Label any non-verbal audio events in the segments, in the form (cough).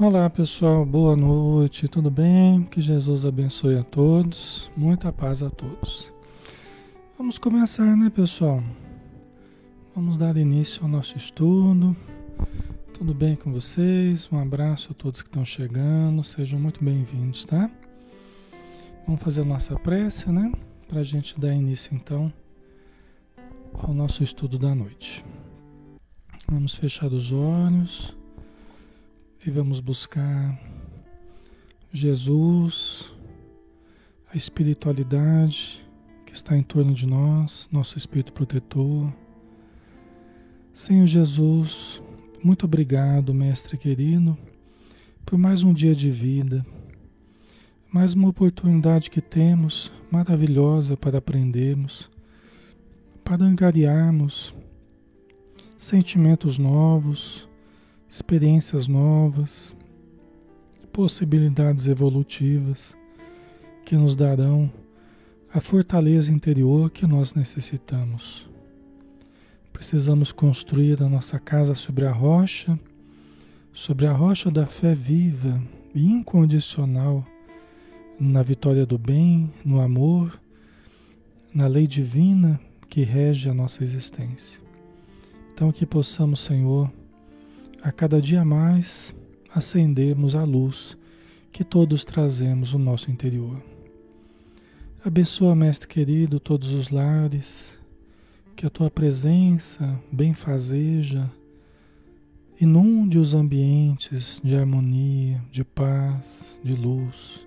Olá pessoal, boa noite, tudo bem? Que Jesus abençoe a todos, muita paz a todos. Vamos começar, né pessoal? Vamos dar início ao nosso estudo. Tudo bem com vocês? Um abraço a todos que estão chegando, sejam muito bem-vindos, tá? Vamos fazer a nossa prece, né? Para a gente dar início então ao nosso estudo da noite. Vamos fechar os olhos. E vamos buscar Jesus, a espiritualidade que está em torno de nós, nosso Espírito protetor. Senhor Jesus, muito obrigado, Mestre querido, por mais um dia de vida, mais uma oportunidade que temos, maravilhosa para aprendermos, para angariarmos sentimentos novos experiências novas, possibilidades evolutivas que nos darão a fortaleza interior que nós necessitamos. Precisamos construir a nossa casa sobre a rocha, sobre a rocha da fé viva e incondicional na vitória do bem, no amor, na lei divina que rege a nossa existência. Então, que possamos, Senhor, a cada dia mais acendermos a luz que todos trazemos no nosso interior. Abençoa, Mestre querido, todos os lares, que a tua presença benfazeja, inunde os ambientes de harmonia, de paz, de luz,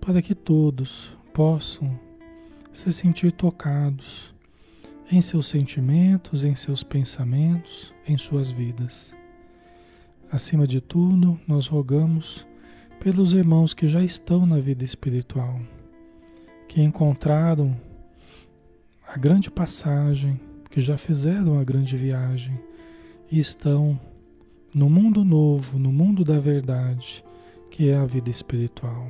para que todos possam se sentir tocados em seus sentimentos, em seus pensamentos, em suas vidas. Acima de tudo, nós rogamos pelos irmãos que já estão na vida espiritual, que encontraram a grande passagem, que já fizeram a grande viagem e estão no mundo novo, no mundo da verdade, que é a vida espiritual.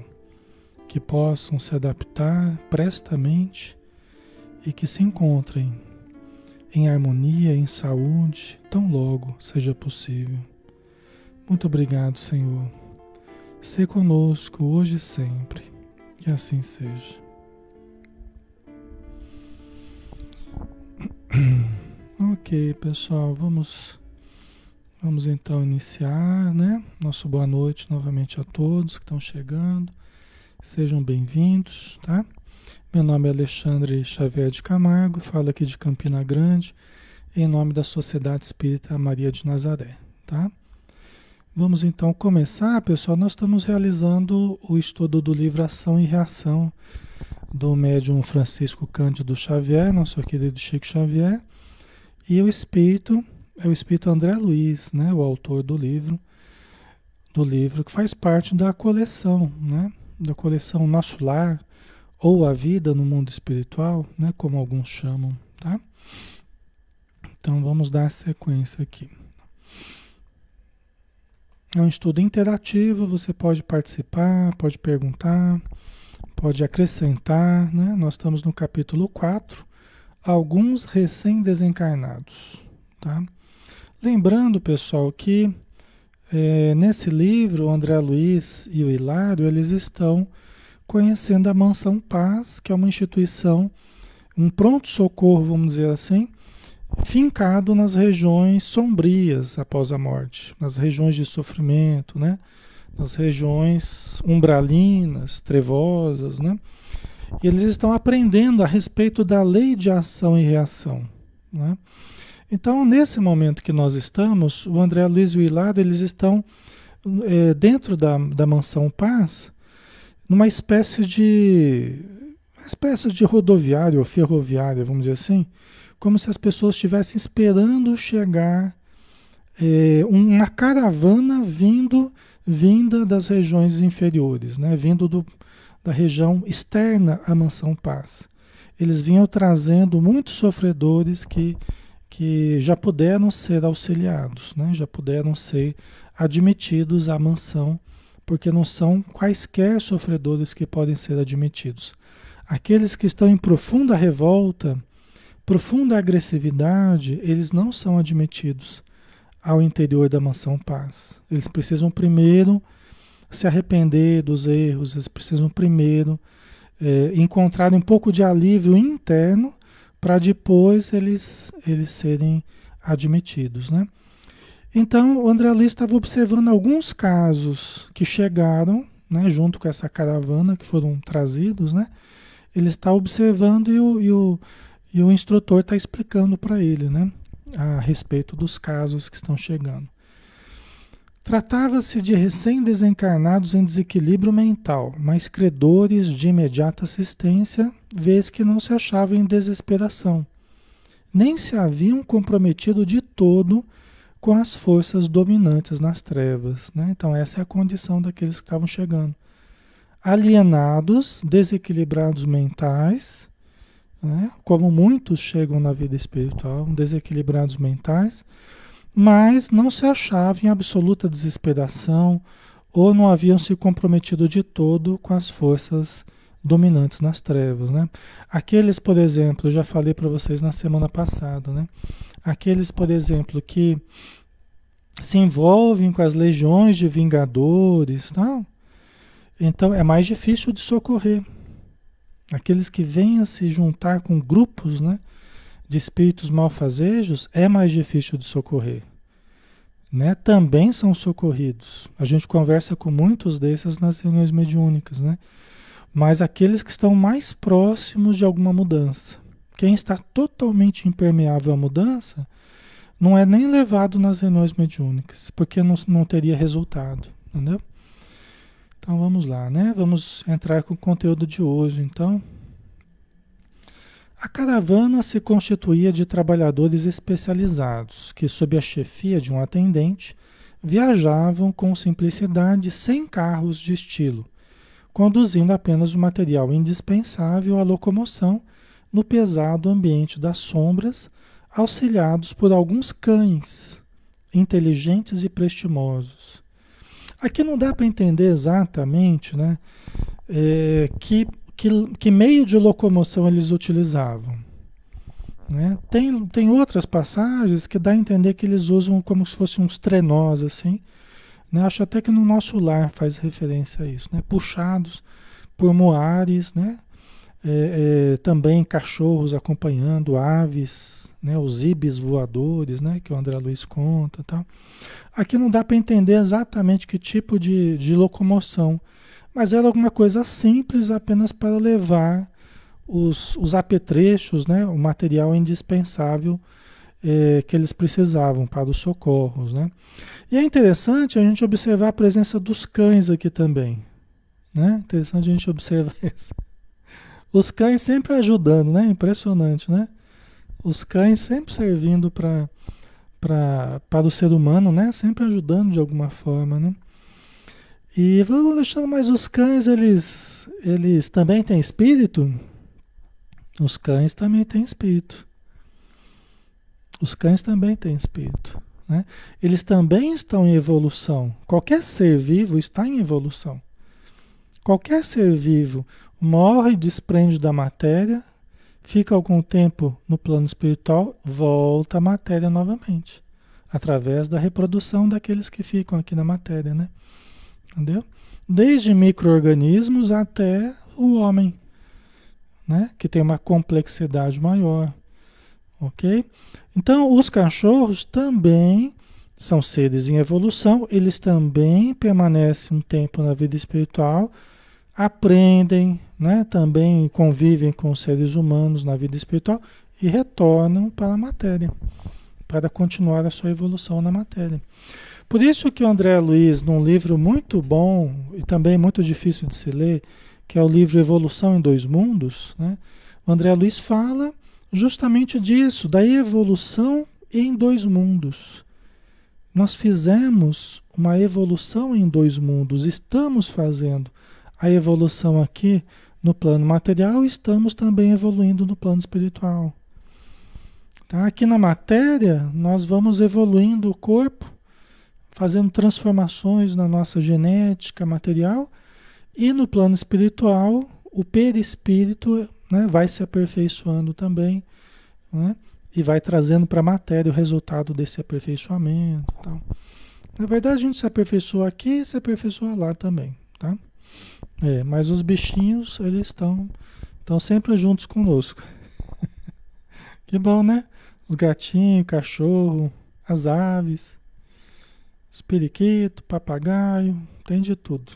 Que possam se adaptar prestamente e que se encontrem em harmonia, em saúde, tão logo seja possível. Muito obrigado, Senhor. Se conosco hoje e sempre. Que assim seja. (clears throat) Ok, pessoal, vamos vamos então iniciar, né? Nosso boa noite novamente a todos que estão chegando. Sejam bem-vindos, tá? Meu nome é Alexandre Xavier de Camargo, falo aqui de Campina Grande, em nome da Sociedade Espírita Maria de Nazaré, tá? Vamos então começar, pessoal. Nós estamos realizando o estudo do livro Ação e Reação do médium Francisco Cândido Xavier, nosso querido Chico Xavier, e o espírito é o espírito André Luiz, né, o autor do livro, do livro que faz parte da coleção, né, da coleção Nosso Lar ou a Vida no Mundo Espiritual, né, como alguns chamam, tá? Então vamos dar sequência aqui. É um estudo interativo, você pode participar, pode perguntar, pode acrescentar, né? Nós estamos no capítulo 4, alguns recém-desencarnados, tá? Lembrando, pessoal, que é, nesse livro, o André Luiz e o Hilário, eles estão conhecendo a Mansão Paz, que é uma instituição, um pronto-socorro, vamos dizer assim, fincado nas regiões sombrias após a morte, nas regiões de sofrimento, né? nas regiões umbralinas, trevosas, né? E eles estão aprendendo a respeito da lei de ação e reação, né? Então, nesse momento que nós estamos, o André Luiz e o Hilado, eles estão é, dentro da, da mansão Paz, numa espécie de uma espécie de rodoviário ou ferroviária, vamos dizer assim, como se as pessoas estivessem esperando chegar é, uma caravana vindo vinda das regiões inferiores, né? vindo do, da região externa à Mansão Paz. Eles vinham trazendo muitos sofredores que, que já puderam ser auxiliados, né? já puderam ser admitidos à mansão, porque não são quaisquer sofredores que podem ser admitidos. Aqueles que estão em profunda revolta, profunda agressividade, eles não são admitidos ao interior da mansão paz. Eles precisam primeiro se arrepender dos erros, eles precisam primeiro é, encontrar um pouco de alívio interno para depois eles, eles serem admitidos, né? Então, o André Luiz estava observando alguns casos que chegaram, né, junto com essa caravana que foram trazidos, né? Ele está observando e o, e o, e o instrutor está explicando para ele, né, a respeito dos casos que estão chegando. Tratava-se de recém-desencarnados em desequilíbrio mental, mas credores de imediata assistência, vez que não se achavam em desesperação, nem se haviam comprometido de todo com as forças dominantes nas trevas. Né? Então, essa é a condição daqueles que estavam chegando. Alienados, desequilibrados mentais, né? como muitos chegam na vida espiritual, desequilibrados mentais mas não se achavam em absoluta desesperação ou não haviam se comprometido de todo com as forças dominantes nas trevas, né? Aqueles, por exemplo, eu já falei para vocês na semana passada, né? Aqueles, por exemplo, que se envolvem com as legiões de vingadores, então é mais difícil de socorrer. Aqueles que a se juntar com grupos, né? de espíritos malfazejos é mais difícil de socorrer. Né? Também são socorridos. A gente conversa com muitos desses nas reuniões mediúnicas, né? Mas aqueles que estão mais próximos de alguma mudança. Quem está totalmente impermeável à mudança não é nem levado nas reuniões mediúnicas, porque não, não teria resultado, entendeu? Então vamos lá, né? Vamos entrar com o conteúdo de hoje, então. A caravana se constituía de trabalhadores especializados que, sob a chefia de um atendente, viajavam com simplicidade sem carros de estilo, conduzindo apenas o material indispensável à locomoção no pesado ambiente das sombras, auxiliados por alguns cães inteligentes e prestimosos. Aqui não dá para entender exatamente né, é, que que, que meio de locomoção eles utilizavam. Né? Tem, tem outras passagens que dá a entender que eles usam como se fossem uns trenós assim. Né? Acho até que no nosso lar faz referência a isso, né? puxados por moares, né? É, é, também cachorros acompanhando, aves, né? os ibis voadores, né? que o André Luiz conta. Tal. Aqui não dá para entender exatamente que tipo de, de locomoção mas era alguma coisa simples apenas para levar os, os apetrechos, né, o material indispensável é, que eles precisavam para os socorros. Né? E é interessante a gente observar a presença dos cães aqui também. Né? Interessante a gente observar (laughs) isso. Os cães sempre ajudando, né? Impressionante, né? Os cães sempre servindo para para o ser humano, né? Sempre ajudando de alguma forma, né? E vamos deixando, mas os cães, eles, eles também têm espírito? Os cães também têm espírito. Os cães também têm espírito. Né? Eles também estão em evolução. Qualquer ser vivo está em evolução. Qualquer ser vivo morre, desprende da matéria, fica algum tempo no plano espiritual, volta à matéria novamente, através da reprodução daqueles que ficam aqui na matéria, né? Entendeu? Desde micro-organismos até o homem, né? que tem uma complexidade maior. Ok? Então, os cachorros também são seres em evolução, eles também permanecem um tempo na vida espiritual, aprendem, né? também convivem com os seres humanos na vida espiritual e retornam para a matéria, para continuar a sua evolução na matéria. Por isso que o André Luiz, num livro muito bom e também muito difícil de se ler, que é o livro Evolução em Dois Mundos, né? o André Luiz fala justamente disso, da evolução em dois mundos. Nós fizemos uma evolução em dois mundos, estamos fazendo a evolução aqui no plano material, estamos também evoluindo no plano espiritual. Tá? Aqui na matéria, nós vamos evoluindo o corpo, fazendo transformações na nossa genética material e no plano espiritual, o perispírito né, vai se aperfeiçoando também né, e vai trazendo para a matéria o resultado desse aperfeiçoamento. Tal. Na verdade, a gente se aperfeiçoa aqui e se aperfeiçoa lá também, tá? É, mas os bichinhos, eles estão estão sempre juntos conosco. (laughs) que bom, né? Os gatinhos, cachorro, as aves, os periquitos, papagaio, tem de tudo.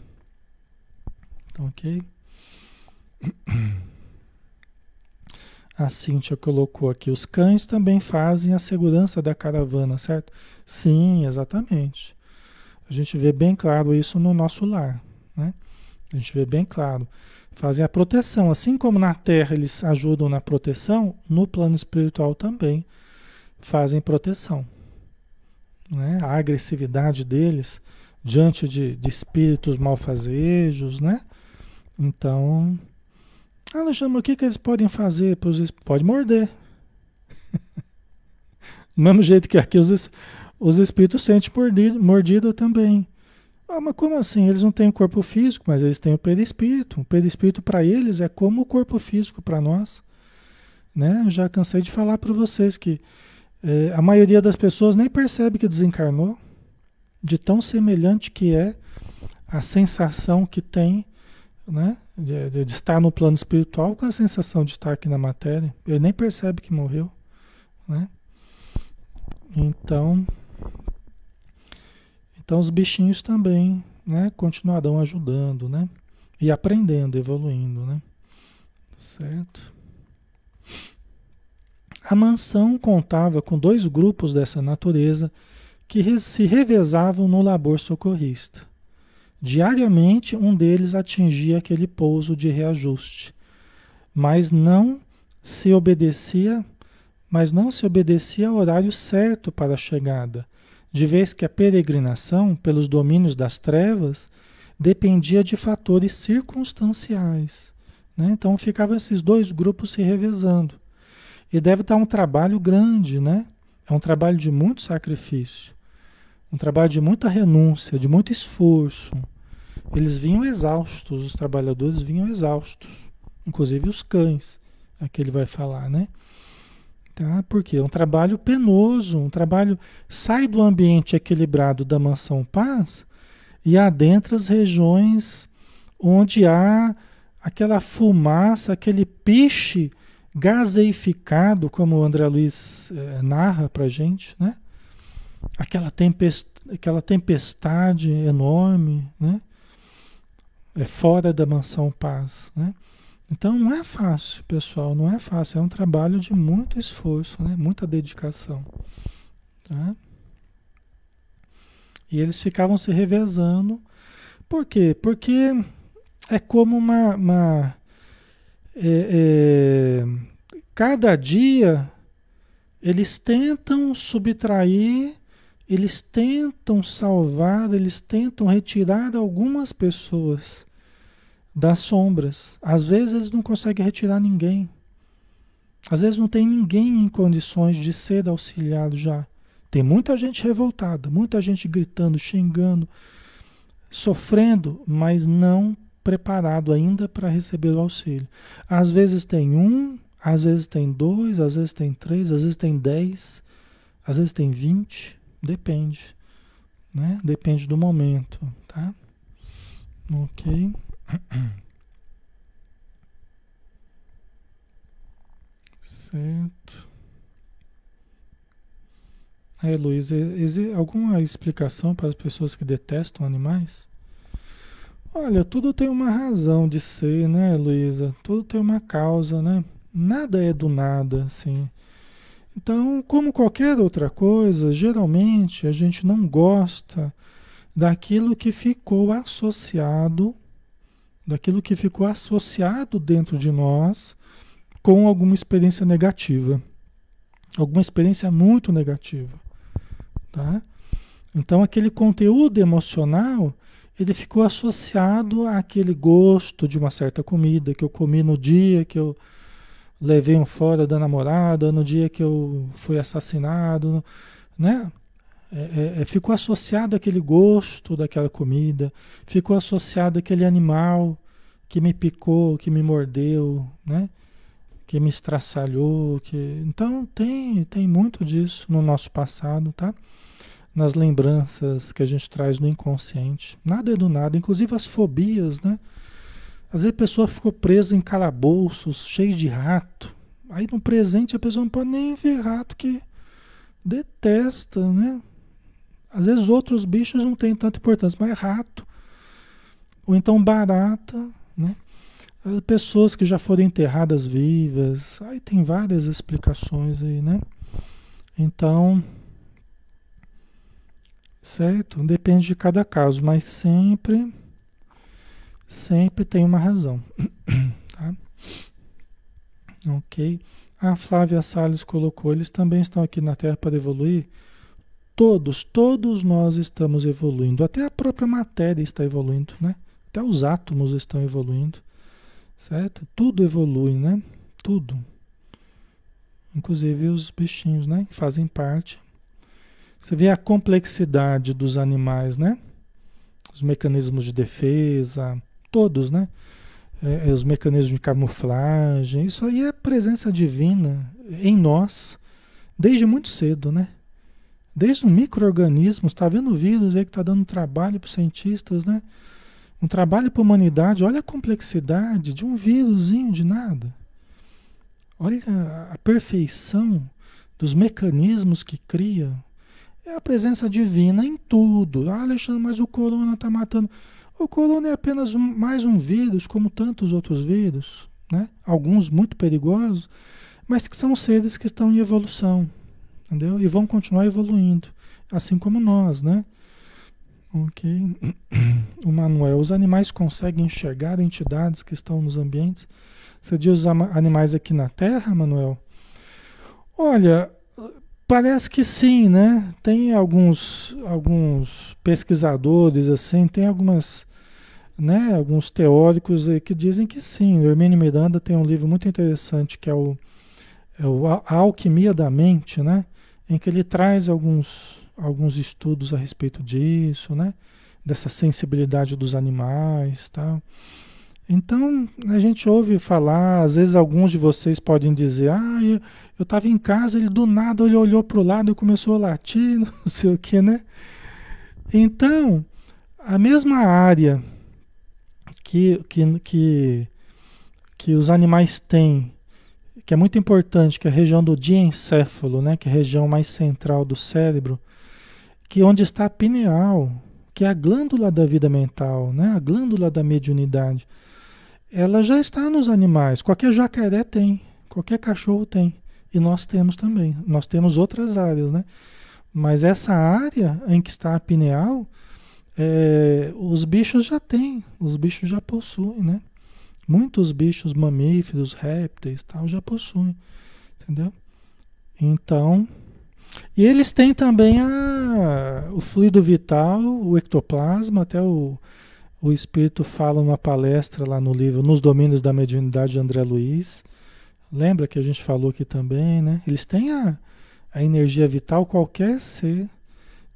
Então, ok? (clears throat) A Cíntia colocou aqui, os cães também fazem a segurança da caravana, certo? Sim, exatamente. A gente vê bem claro isso no nosso lar, né? A gente vê bem claro. Fazem a proteção, assim como na Terra eles ajudam na proteção, no plano espiritual também fazem proteção. Né? A agressividade deles diante de, de espíritos malfazejos, né? Então, Alexandre, o que, que eles podem fazer? Pode morder. (laughs) Do mesmo jeito que aqui os, os espíritos sentem mordida, mordida também. Ah, mas como assim? Eles não têm corpo físico, mas eles têm o perispírito. O perispírito para eles é como o corpo físico para nós. Né? Eu já cansei de falar para vocês que é, a maioria das pessoas nem percebe que desencarnou, de tão semelhante que é a sensação que tem né? De, de, estar no plano espiritual com a sensação de estar aqui na matéria. Ele nem percebe que morreu, né? Então, então os bichinhos também, né? Continuarão ajudando, né? E aprendendo, evoluindo, né? Certo? A mansão contava com dois grupos dessa natureza que se revezavam no labor socorrista. Diariamente, um deles atingia aquele pouso de reajuste, mas não se obedecia, mas não se obedecia ao horário certo para a chegada, de vez que a peregrinação pelos domínios das trevas dependia de fatores circunstanciais. Né? Então ficavam esses dois grupos se revezando. E deve estar um trabalho grande, né? É um trabalho de muito sacrifício. Um trabalho de muita renúncia, de muito esforço. Eles vinham exaustos, os trabalhadores vinham exaustos, inclusive os cães, aqui ele vai falar, né? Tá? Porque é um trabalho penoso, um trabalho sai do ambiente equilibrado da mansão paz e adentra as regiões onde há aquela fumaça, aquele piche gaseificado, como o André Luiz eh, narra para gente, né? aquela, tempest, aquela tempestade enorme, né? É fora da mansão paz, né? Então não é fácil, pessoal, não é fácil. É um trabalho de muito esforço, né? Muita dedicação, tá? E eles ficavam se revezando. Por quê? Porque é como uma, uma é, é, cada dia eles tentam subtrair eles tentam salvar, eles tentam retirar algumas pessoas das sombras. Às vezes eles não conseguem retirar ninguém. Às vezes não tem ninguém em condições de ser auxiliado já. Tem muita gente revoltada, muita gente gritando, xingando, sofrendo, mas não preparado ainda para receber o auxílio. Às vezes tem um, às vezes tem dois, às vezes tem três, às vezes tem dez, às vezes tem vinte. Depende, né? Depende do momento, tá? Ok. Certo. Aí, Luiz, existe alguma explicação para as pessoas que detestam animais? Olha, tudo tem uma razão de ser, né, Luísa? Tudo tem uma causa, né? Nada é do nada, assim. Então, como qualquer outra coisa, geralmente a gente não gosta daquilo que ficou associado, daquilo que ficou associado dentro de nós com alguma experiência negativa, alguma experiência muito negativa, tá? Então, aquele conteúdo emocional, ele ficou associado àquele gosto de uma certa comida que eu comi no dia que eu levei um fora da namorada, no dia que eu fui assassinado, né? É, é, é, ficou associado aquele gosto daquela comida, ficou associado aquele animal que me picou, que me mordeu, né? que me estraçalhou, que então tem tem muito disso no nosso passado, tá? Nas lembranças que a gente traz no inconsciente. Nada é do nada, inclusive as fobias, né? Às vezes a pessoa ficou presa em calabouços, cheio de rato. Aí no presente a pessoa não pode nem ver rato que detesta, né? Às vezes outros bichos não têm tanta importância, mas rato. Ou então barata, né? pessoas que já foram enterradas vivas, aí tem várias explicações aí, né? Então, certo? Depende de cada caso, mas sempre, sempre tem uma razão, (clears throat) tá? Ok? A Flávia Salles colocou, eles também estão aqui na Terra para evoluir. Todos, todos nós estamos evoluindo. Até a própria matéria está evoluindo, né? Até os átomos estão evoluindo. Certo? Tudo evolui, né? Tudo. Inclusive os bichinhos, né? Fazem parte. Você vê a complexidade dos animais, né? Os mecanismos de defesa, todos, né? É, é, os mecanismos de camuflagem. Isso aí é presença divina em nós desde muito cedo, né? Desde o microorganismo, está vendo o vírus aí que está dando trabalho para os cientistas, né? Um trabalho para a humanidade, olha a complexidade de um vírusinho de nada. Olha a, a perfeição dos mecanismos que cria. É a presença divina em tudo. Ah, Alexandre, mas o corona está matando. O corona é apenas um, mais um vírus, como tantos outros vírus, né? alguns muito perigosos, mas que são seres que estão em evolução, entendeu? E vão continuar evoluindo, assim como nós, né? Ok. O Manuel, os animais conseguem enxergar entidades que estão nos ambientes? Você diz os animais aqui na Terra, Manuel? Olha, parece que sim, né? Tem alguns, alguns pesquisadores, assim, tem algumas, né, alguns teóricos que dizem que sim. O Hermínio Miranda tem um livro muito interessante que é o, é o A Alquimia da Mente, né? Em que ele traz alguns alguns estudos a respeito disso, né? Dessa sensibilidade dos animais, tá? Então, a gente ouve falar, às vezes alguns de vocês podem dizer, ah, eu estava em casa, ele do nada ele olhou para o lado e começou a latir, (laughs) não sei o que, né? Então, a mesma área que, que, que, que os animais têm, que é muito importante, que é a região do diencéfalo, né? Que é a região mais central do cérebro, que onde está a pineal, que é a glândula da vida mental, né? a glândula da mediunidade, ela já está nos animais. Qualquer jacaré tem, qualquer cachorro tem. E nós temos também. Nós temos outras áreas, né? Mas essa área em que está a pineal, é, os bichos já têm, os bichos já possuem, né? Muitos bichos mamíferos, répteis, tal, já possuem, entendeu? Então, e eles têm também a, o fluido vital, o ectoplasma, até o, o espírito fala numa palestra lá no livro Nos Domínios da Mediunidade de André Luiz. Lembra que a gente falou aqui também, né? Eles têm a, a energia vital, qualquer ser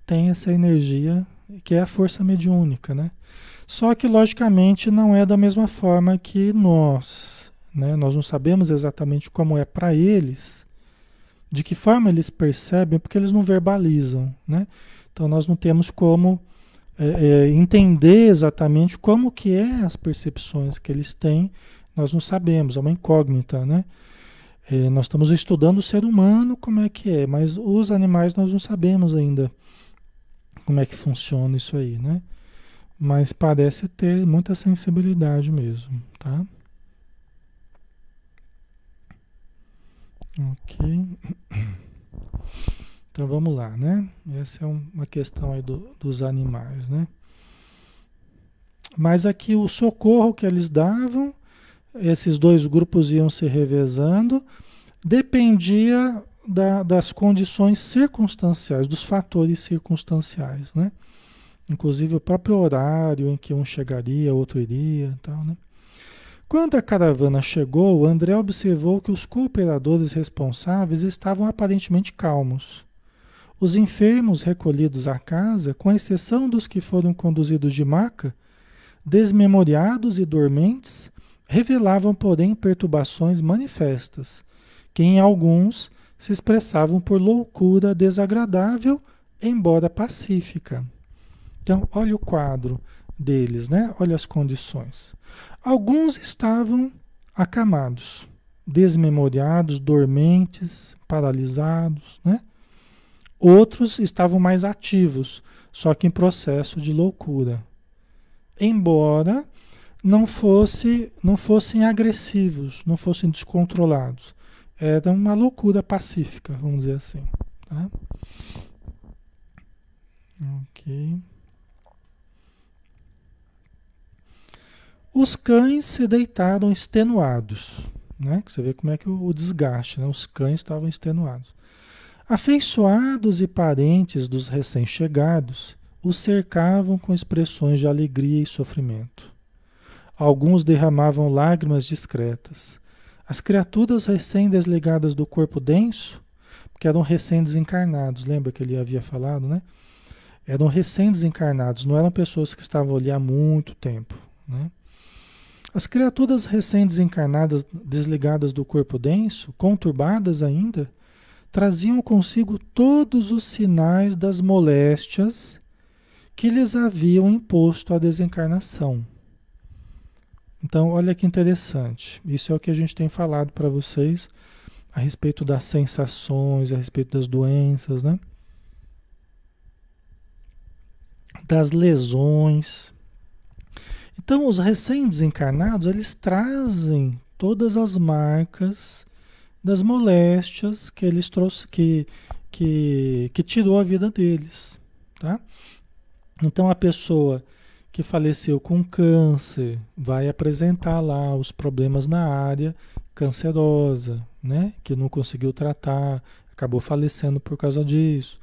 tem essa energia, que é a força mediúnica, né? Só que, logicamente, não é da mesma forma que nós. Né? Nós não sabemos exatamente como é para eles, de que forma eles percebem, porque eles não verbalizam, né? Então nós não temos como é, é, entender exatamente como que é as percepções que eles têm, nós não sabemos, é uma incógnita, né? É, nós estamos estudando o ser humano, como é que é, mas os animais nós não sabemos ainda como é que funciona isso aí, né? Mas parece ter muita sensibilidade mesmo, tá? Ok. Então vamos lá, né? Essa é uma questão aí do, dos animais, né? Mas aqui o socorro que eles davam, esses dois grupos iam se revezando, dependia da, das condições circunstanciais, dos fatores circunstanciais, né? Inclusive o próprio horário em que um chegaria, outro iria, tal, né? Quando a caravana chegou, André observou que os cooperadores responsáveis estavam aparentemente calmos. Os enfermos recolhidos à casa, com exceção dos que foram conduzidos de maca, desmemoriados e dormentes, revelavam, porém, perturbações manifestas, que em alguns se expressavam por loucura desagradável, embora pacífica. Então, olha o quadro deles, né? Olha as condições. Alguns estavam acamados, desmemoriados, dormentes, paralisados, né? Outros estavam mais ativos, só que em processo de loucura. Embora não fosse, não fossem agressivos, não fossem descontrolados. Era uma loucura pacífica, vamos dizer assim. Tá? Ok. Os cães se deitaram extenuados, né? Você vê como é que o, o desgaste, né? Os cães estavam extenuados. Afeiçoados e parentes dos recém-chegados os cercavam com expressões de alegria e sofrimento. Alguns derramavam lágrimas discretas. As criaturas recém-desligadas do corpo denso, que eram recém-desencarnados, lembra que ele havia falado, né? Eram recém-desencarnados, não eram pessoas que estavam ali há muito tempo, né? As criaturas recém-desencarnadas, desligadas do corpo denso, conturbadas ainda, traziam consigo todos os sinais das moléstias que lhes haviam imposto a desencarnação. Então, olha que interessante. Isso é o que a gente tem falado para vocês a respeito das sensações, a respeito das doenças, né? Das lesões. Então, os recém-desencarnados, eles trazem todas as marcas das moléstias que eles trouxe, que, que, que tirou a vida deles, tá? Então, a pessoa que faleceu com câncer vai apresentar lá os problemas na área cancerosa, né? Que não conseguiu tratar, acabou falecendo por causa disso,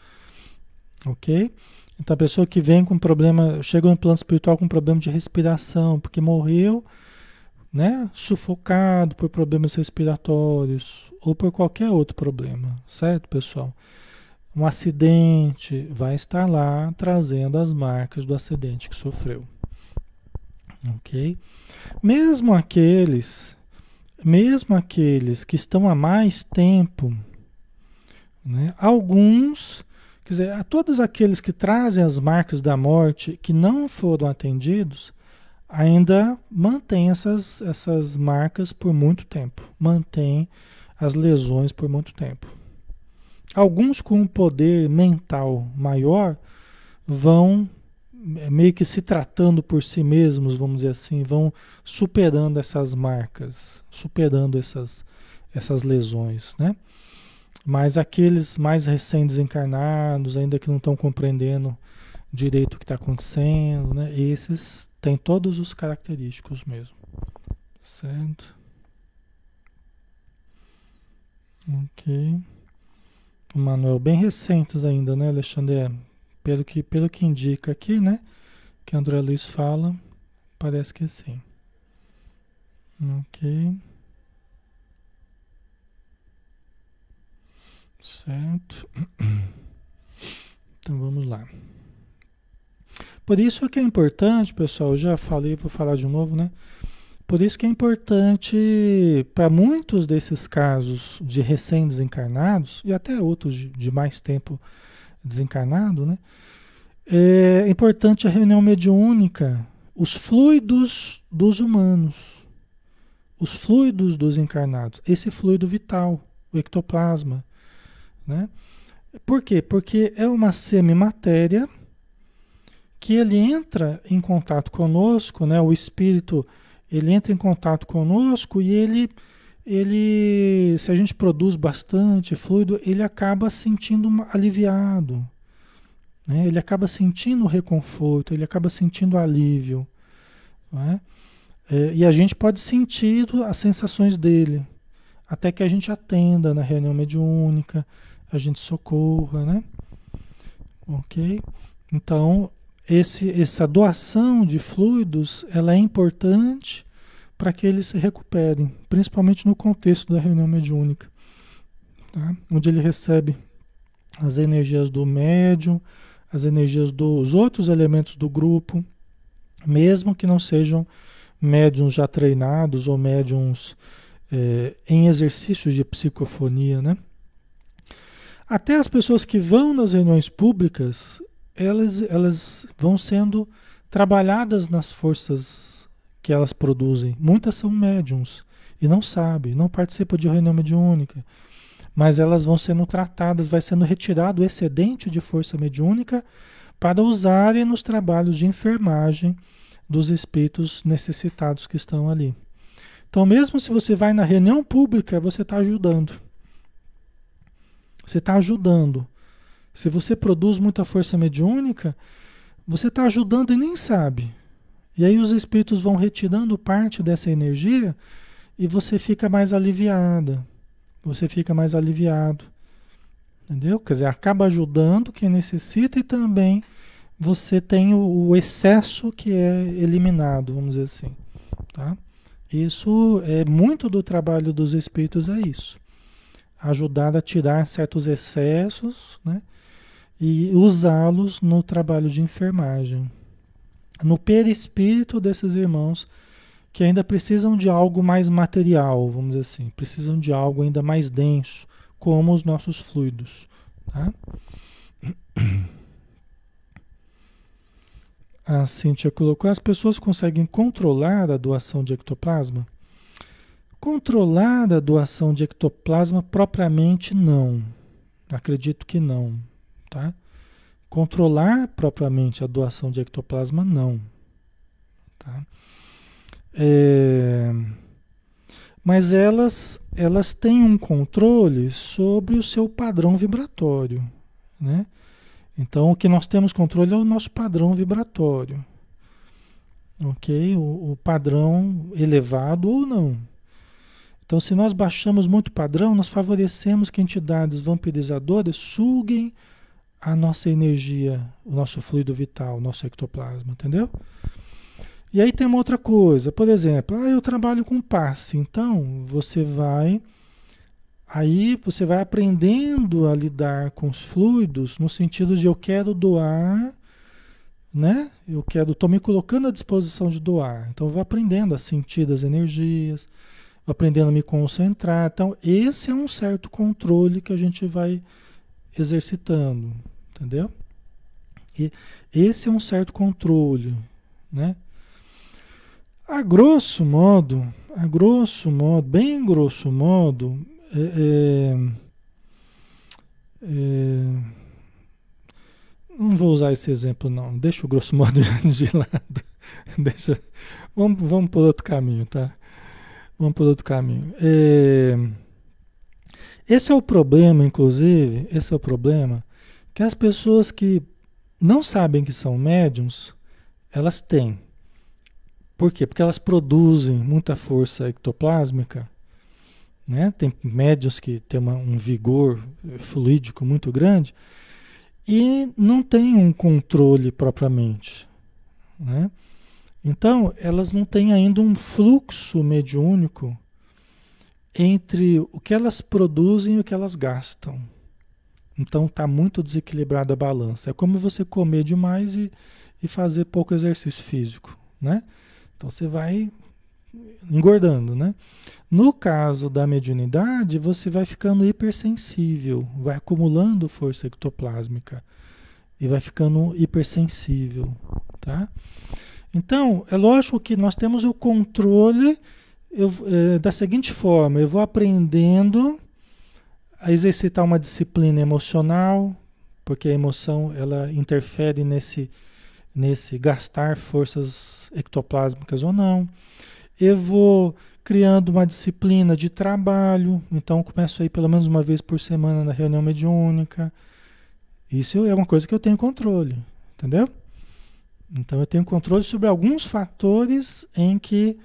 ok? Então a pessoa que vem com problema, chega no plano espiritual com problema de respiração, porque morreu, né, sufocado por problemas respiratórios ou por qualquer outro problema, certo, pessoal? Um acidente vai estar lá trazendo as marcas do acidente que sofreu. OK? Mesmo aqueles mesmo aqueles que estão há mais tempo, né, alguns Quer dizer, a todos aqueles que trazem as marcas da morte que não foram atendidos, ainda mantém essas, essas marcas por muito tempo, mantém as lesões por muito tempo. Alguns com um poder mental maior vão é, meio que se tratando por si mesmos, vamos dizer assim, vão superando essas marcas, superando essas, essas lesões, né? Mas aqueles mais recém-desencarnados, ainda que não estão compreendendo direito o que está acontecendo, né? Esses têm todos os característicos mesmo. Certo? Ok. O Manuel, bem recentes ainda, né, Alexandre? É, pelo que, pelo que indica aqui, né? Que André Luiz fala, parece que sim. Ok. Certo? Então vamos lá. Por isso é que é importante, pessoal, eu já falei, vou falar de novo, né? Por isso que é importante, para muitos desses casos de recém-desencarnados, e até outros de, de mais tempo desencarnado, né? É importante a reunião mediúnica, os fluidos dos humanos, os fluidos dos encarnados, esse fluido vital, o ectoplasma, né? Por quê? Porque é uma semimatéria que ele entra em contato conosco, né? O espírito ele entra em contato conosco e ele, ele, se a gente produz bastante fluido, ele acaba sentindo aliviado, né? Ele acaba sentindo reconforto, ele acaba sentindo alívio, né? É, e a gente pode sentir as sensações dele, até que a gente atenda na reunião mediúnica, a gente socorra, né? Ok? Então, esse, essa doação de fluidos, ela é importante para que eles se recuperem, principalmente no contexto da reunião mediúnica, tá? onde ele recebe as energias do médium, as energias dos outros elementos do grupo, mesmo que não sejam médiums já treinados ou médiums é, em exercícios de psicofonia, né? Até as pessoas que vão nas reuniões públicas, elas, elas vão sendo trabalhadas nas forças que elas produzem. Muitas são médiums e não sabem, não participam de reunião mediúnica, mas elas vão sendo tratadas, vai sendo retirado o excedente de força mediúnica para usarem nos trabalhos de enfermagem dos espíritos necessitados que estão ali. Então, mesmo se você vai na reunião pública, você está ajudando. Você está ajudando. Se você produz muita força mediúnica, você está ajudando e nem sabe. E aí os espíritos vão retirando parte dessa energia e você fica mais aliviada. Você fica mais aliviado. Entendeu? Quer dizer, acaba ajudando quem necessita e também você tem o, excesso que é eliminado, vamos dizer assim. Tá? Isso é muito do trabalho dos espíritos, é isso. Ajudar a tirar certos excessos né? e usá-los no trabalho de enfermagem. No perispírito desses irmãos que ainda precisam de algo mais material, vamos dizer assim, precisam de algo ainda mais denso, como os nossos fluidos. Tá? A Cíntia colocou: as pessoas conseguem controlar a doação de ectoplasma? Controlar a doação de ectoplasma propriamente não. Acredito que não, tá? Controlar propriamente a doação de ectoplasma não, tá? É, mas elas elas têm um controle sobre o seu padrão vibratório, né? Então, o que nós temos controle é o nosso padrão vibratório. Ok? O, o padrão elevado ou não. Então, se nós baixamos muito o padrão, nós favorecemos que entidades vampirizadoras suguem a nossa energia, o nosso fluido vital, o nosso ectoplasma, entendeu? E aí tem uma outra coisa, por exemplo, ah, eu trabalho com passe, então você vai Aí você vai aprendendo a lidar com os fluidos no sentido de eu quero doar, né? Eu quero, estou me colocando à disposição de doar. Então eu vou aprendendo a sentir as energias, aprendendo a me concentrar. Então esse é um certo controle que a gente vai exercitando, entendeu? E esse é um certo controle, né? A grosso modo, a grosso modo, bem grosso modo, é, é, é, não vou usar esse exemplo, não. Deixa o grosso modo (laughs) de lado. Deixa, vamos, vamos por outro caminho, tá? Vamos por outro caminho. É, esse é o problema, inclusive, esse é o problema, que as pessoas que não sabem que são médiums, elas têm. Por quê? Porque elas produzem muita força ectoplásmica né? Tem médios que têm uma, um vigor fluídico muito grande e não tem um controle propriamente, né? Então, elas não têm ainda um fluxo mediúnico entre o que elas produzem e o que elas gastam. Então, está muito desequilibrada a balança. É como você comer demais e, e fazer pouco exercício físico, né? Então, você vai engordando, né? No caso da mediunidade, você vai ficando hipersensível, vai acumulando força ectoplásmica e vai ficando hipersensível, tá? Então, é lógico que nós temos o controle eu, é, da seguinte forma: eu vou aprendendo a exercitar uma disciplina emocional, porque a emoção ela interfere nesse, nesse gastar forças ectoplásmicas ou não eu vou criando uma disciplina de trabalho, então começo aí pelo menos uma vez por semana na reunião mediúnica. Isso é uma coisa que eu tenho controle, entendeu? Então eu tenho controle sobre alguns fatores em que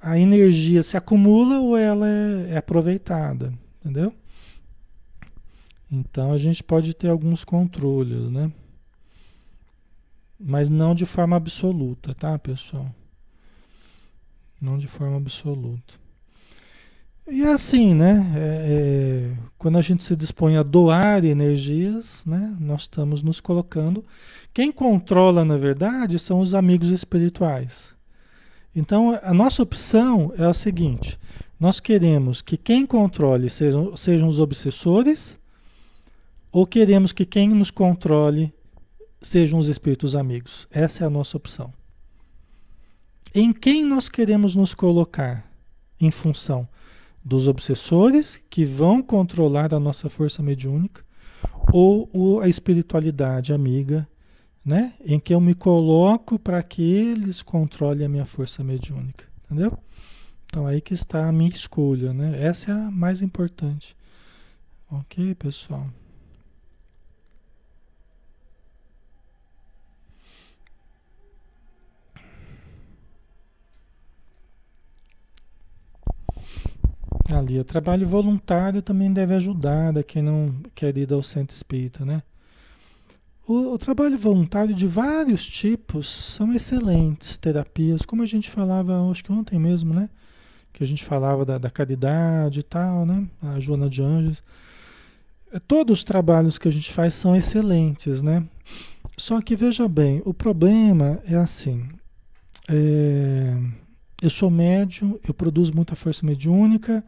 a energia se acumula ou ela é, é aproveitada, entendeu? Então a gente pode ter alguns controles, né? Mas não de forma absoluta, tá, pessoal? não de forma absoluta. E é assim, né? É, é, quando a gente se dispõe a doar energias, né? Nós estamos nos colocando. Quem controla, na verdade, são os amigos espirituais. Então, a nossa opção é a seguinte: nós queremos que quem controle sejam, sejam os obsessores, ou queremos que quem nos controle sejam os espíritos amigos. Essa é a nossa opção. Em quem nós queremos nos colocar em função dos obsessores que vão controlar a nossa força mediúnica ou a espiritualidade amiga, né? Em que eu me coloco para que eles controlem a minha força mediúnica, entendeu? Então aí que está a minha escolha, né? Essa é a mais importante. Ok, pessoal? Ali, o trabalho voluntário também deve ajudar a quem não quer ir ao centro espírita, né? O, o, trabalho voluntário de vários tipos são excelentes terapias, como a gente falava, acho que ontem mesmo, né? Que a gente falava da, da caridade e tal, né? A Joana de Anjos. Todos os trabalhos que a gente faz são excelentes, né? Só que veja bem, o problema é assim. É, eu sou médium, eu produzo muita força mediúnica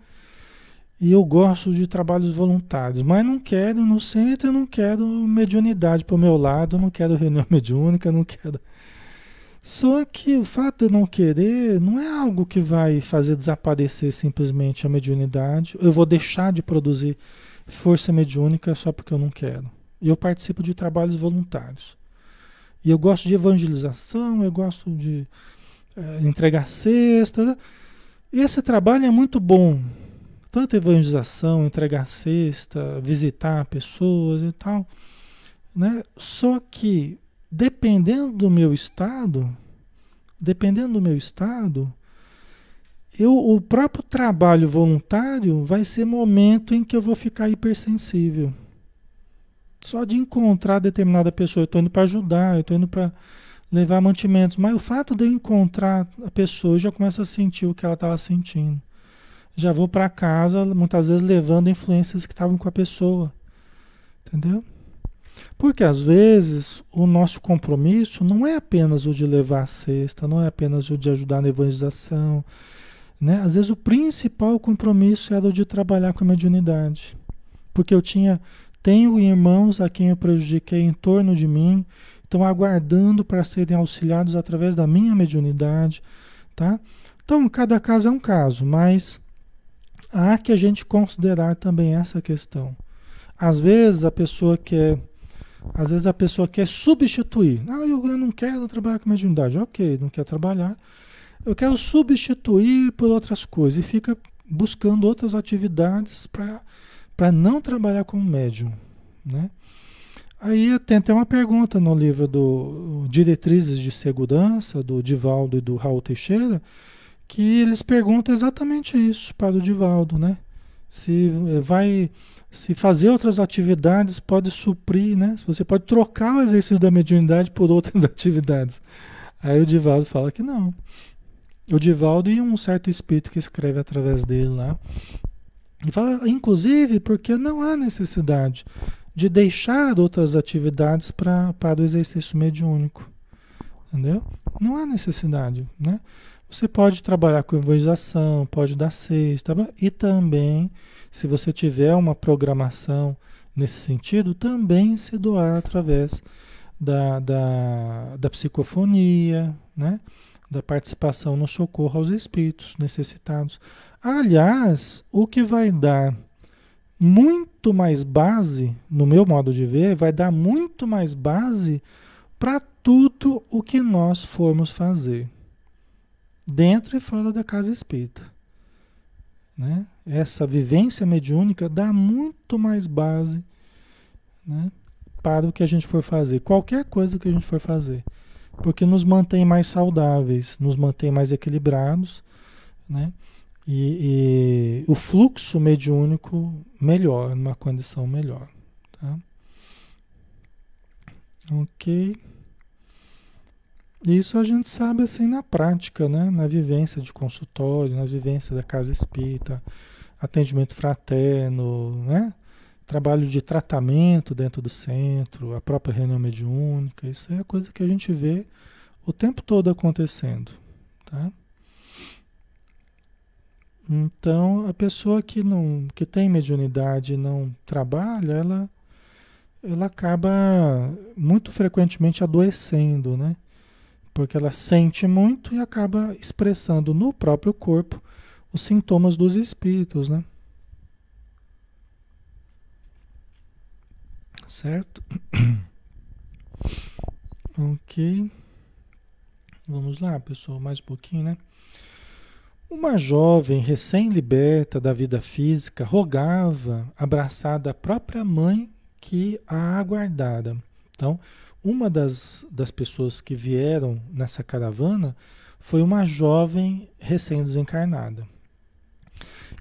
e eu gosto de trabalhos voluntários, mas não quero no centro, não quero mediunidade para o meu lado, não quero reunião (laughs) mediúnica, não quero. Só que o fato de eu não querer não é algo que vai fazer desaparecer simplesmente a mediunidade. Eu vou deixar de produzir força mediúnica só porque eu não quero. Eu participo de trabalhos voluntários. E eu gosto de evangelização, eu gosto de entregar cesta. Esse trabalho é muito bom. Tanto evangelização, entregar cesta, visitar pessoas e tal. Né? Só que, dependendo do meu estado, dependendo do meu estado, eu, o próprio trabalho voluntário vai ser momento em que eu vou ficar hipersensível. Só de encontrar determinada pessoa, eu estou indo para ajudar, eu estou indo para levar mantimentos. Mas o fato de eu encontrar a pessoa, eu já começo a sentir o que ela estava sentindo. Já vou para casa, muitas vezes levando influências que estavam com a pessoa. Entendeu? Porque às vezes o nosso compromisso não é apenas o de levar a cesta, não é apenas o de ajudar na evangelização. Né? Às vezes o principal compromisso era o de trabalhar com a mediunidade. Porque eu tinha, tenho irmãos a quem eu prejudiquei em torno de mim, estão aguardando para serem auxiliados através da minha mediunidade, tá? Então, cada caso é um caso, mas há que a gente considerar também essa questão. Às vezes a pessoa quer, às vezes a pessoa quer substituir. Ah, eu, eu não quero trabalhar com mediunidade. Ok, não quer trabalhar. Eu quero substituir por outras coisas e fica buscando outras atividades para não trabalhar como médium, né? Aí tem até uma pergunta no livro do Diretrizes de Segurança, do Divaldo e do Raul Teixeira, que eles perguntam exatamente isso para o Divaldo, né? Se eh, vai se fazer outras atividades pode suprir, né? Se você pode trocar o exercício da mediunidade por outras (laughs) atividades. Aí o Divaldo fala que não. O Divaldo e um certo espírito que escreve através dele lá. E fala, inclusive, porque não há necessidade de deixar outras atividades pra, para o exercício mediúnico. Entendeu? Não há necessidade, né? Você pode trabalhar com evangelização, pode dar cesta, e também, se você tiver uma programação nesse sentido, também se doar através da, da, da psicofonia, né? da participação no socorro aos espíritos necessitados. Aliás, o que vai dar muito mais base, no meu modo de ver, vai dar muito mais base para tudo o que nós formos fazer, dentro e fora da casa espírita. Né? Essa vivência mediúnica dá muito mais base né, para o que a gente for fazer, qualquer coisa que a gente for fazer, porque nos mantém mais saudáveis, nos mantém mais equilibrados, né? E, e o fluxo mediúnico melhor, numa condição melhor. Tá? Ok. Isso a gente sabe assim na prática, né? na vivência de consultório, na vivência da casa espírita, atendimento fraterno, né? trabalho de tratamento dentro do centro, a própria reunião mediúnica, isso é coisa que a gente vê o tempo todo acontecendo. Tá? Então, a pessoa que não que tem mediunidade e não trabalha, ela ela acaba muito frequentemente adoecendo, né? Porque ela sente muito e acaba expressando no próprio corpo os sintomas dos espíritos, né? Certo? (clears throat) ok. Vamos lá, pessoal, mais um pouquinho, né? Uma jovem recém-liberta da vida física rogava, abraçada a própria mãe que a aguardara. Então, uma das, das pessoas que vieram nessa caravana foi uma jovem recém-desencarnada,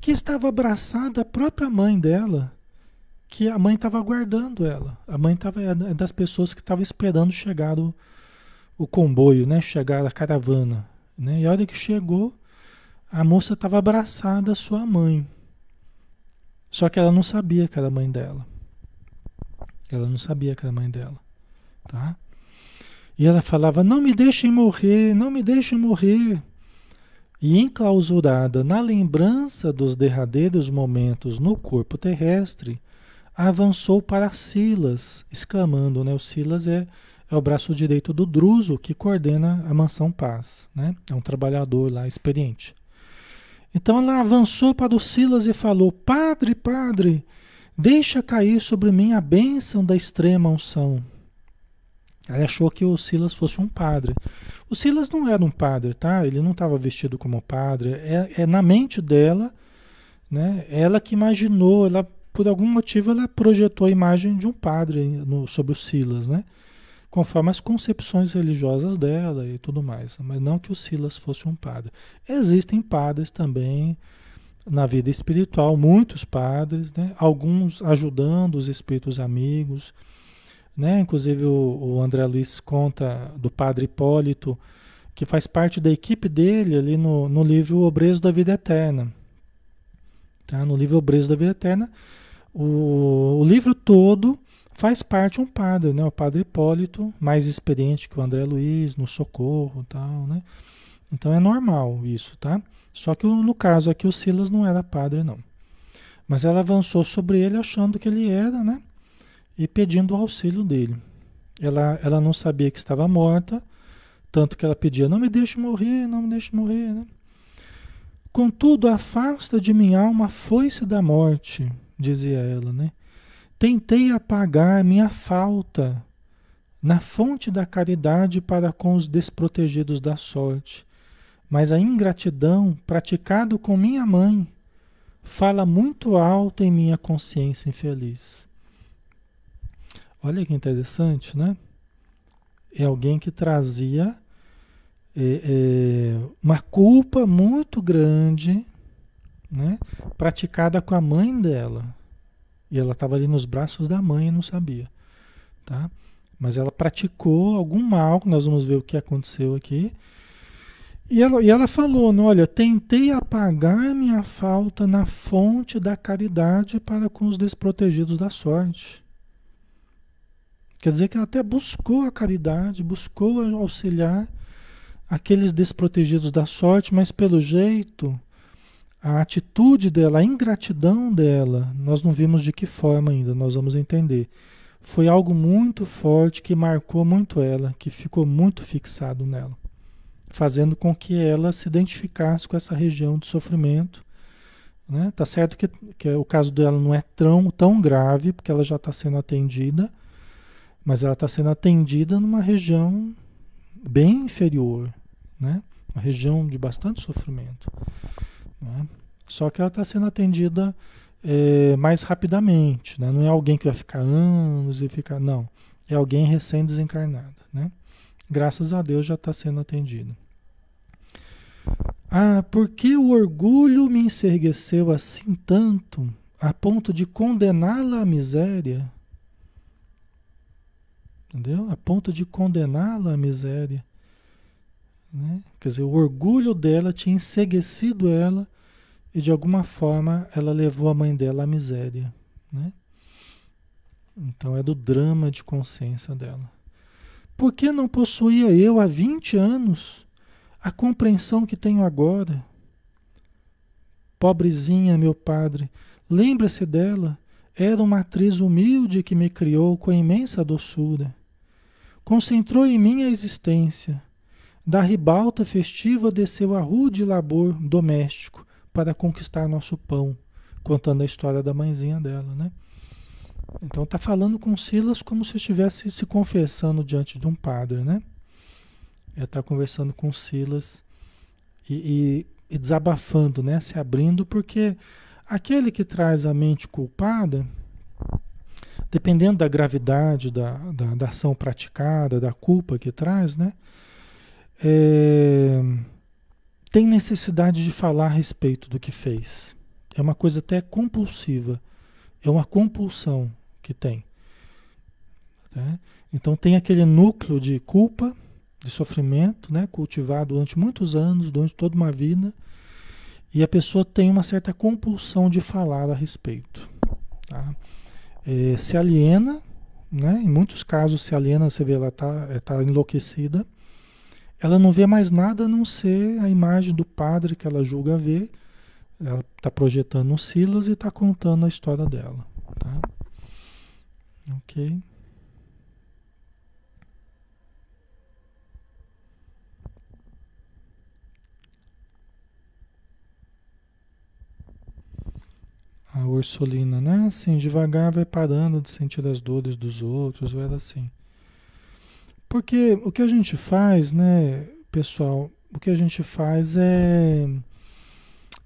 que estava abraçada à própria mãe dela, que a mãe estava aguardando ela. A mãe estava é das pessoas que estavam esperando chegar o, o comboio, né? chegar a caravana. Né? E a hora que chegou, a moça estava abraçada à sua mãe. Só que ela não sabia que era a mãe dela. Ela não sabia que era a mãe dela. Tá? E ela falava: Não me deixem morrer, não me deixem morrer. E enclausurada na lembrança dos derradeiros momentos no corpo terrestre, avançou para Silas, exclamando: né? O Silas é é o braço direito do Druso, que coordena a Mansão Paz. Né? É um trabalhador lá experiente. Então ela avançou para o Silas e falou: Padre, padre, deixa cair sobre mim a bênção da extrema unção. Ela achou que o Silas fosse um padre. O Silas não era um padre, tá? Ele não estava vestido como padre. É, é, na mente dela, né? Ela que imaginou, ela por algum motivo ela projetou a imagem de um padre no, sobre o Silas, né? Conforme as concepções religiosas dela e tudo mais, mas não que o Silas fosse um padre. Existem padres também na vida espiritual, muitos padres, né? alguns ajudando os espíritos amigos, né? Inclusive o, o André Luiz conta do padre Hipólito, que faz parte da equipe dele ali no, no livro Obreso da Vida Eterna. Tá? No livro Obreso da Vida Eterna, o, o livro todo faz parte um padre, né? O padre Hipólito, mais experiente que o André Luiz, no socorro tal, né? Então é normal isso, tá? Só que no caso aqui o Silas não era padre, não. Mas ela avançou sobre ele achando que ele era, né? E pedindo o auxílio dele. Ela, ela não sabia que estava morta, tanto que ela pedia: Não me deixe morrer, não me deixe morrer, né? Contudo, afasta de minha alma a foice da morte, dizia ela, né? Tentei apagar minha falta na fonte da caridade para com os desprotegidos da sorte, mas a ingratidão praticada com minha mãe fala muito alto em minha consciência infeliz. Olha que interessante, né? É alguém que trazia é, é, uma culpa muito grande, né? Praticada com a mãe dela. E ela estava ali nos braços da mãe e não sabia, tá? Mas ela praticou algum mal, nós vamos ver o que aconteceu aqui. E ela, e ela falou: Olha, tentei apagar minha falta na fonte da caridade para com os desprotegidos da sorte. Quer dizer que ela até buscou a caridade, buscou auxiliar aqueles desprotegidos da sorte, mas pelo jeito a atitude dela, a ingratidão dela, nós não vimos de que forma ainda, nós vamos entender. Foi algo muito forte que marcou muito ela, que ficou muito fixado nela, fazendo com que ela se identificasse com essa região de sofrimento. Né? Tá certo que, que o caso dela não é tão, tão grave, porque ela já está sendo atendida, mas ela está sendo atendida numa região bem inferior, né? uma região de bastante sofrimento. Né? Só que ela está sendo atendida é, mais rapidamente. Né? Não é alguém que vai ficar anos e ficar. Não. É alguém recém-desencarnado. Né? Graças a Deus já está sendo atendido. Ah, por que o orgulho me ensergueceu assim tanto, a ponto de condená-la à miséria? Entendeu? A ponto de condená-la à miséria. Né? Quer dizer, o orgulho dela tinha enseguecido ela e de alguma forma ela levou a mãe dela à miséria. Né? Então é do drama de consciência dela. Por que não possuía eu há 20 anos a compreensão que tenho agora? Pobrezinha, meu padre, lembra-se dela. Era uma atriz humilde que me criou com imensa doçura. Concentrou em mim a existência. Da ribalta festiva desceu a rude labor doméstico para conquistar nosso pão, contando a história da mãezinha dela, né? Então está falando com Silas como se estivesse se confessando diante de um padre, né? Ele está conversando com Silas e, e, e, desabafando, né? Se abrindo, porque aquele que traz a mente culpada, dependendo da gravidade da, da, da ação praticada, da culpa que traz, né? É, tem necessidade de falar a respeito do que fez. É uma coisa até compulsiva. É uma compulsão que tem. Tá? Então tem aquele núcleo de culpa, de sofrimento, né? cultivado durante muitos anos, durante toda uma vida, e a pessoa tem uma certa compulsão de falar a respeito. Tá? É, se aliena, né? em muitos casos se aliena, você vê, ela está tá enlouquecida, ela não vê mais nada a não ser a imagem do padre que ela julga ver, ela está projetando o Silas e está contando a história dela. Tá? Ok. A Ursulina, né? Assim, devagar vai parando de sentir as dores dos outros, ou era assim. Porque o que a gente faz, né, pessoal, o que a gente faz é,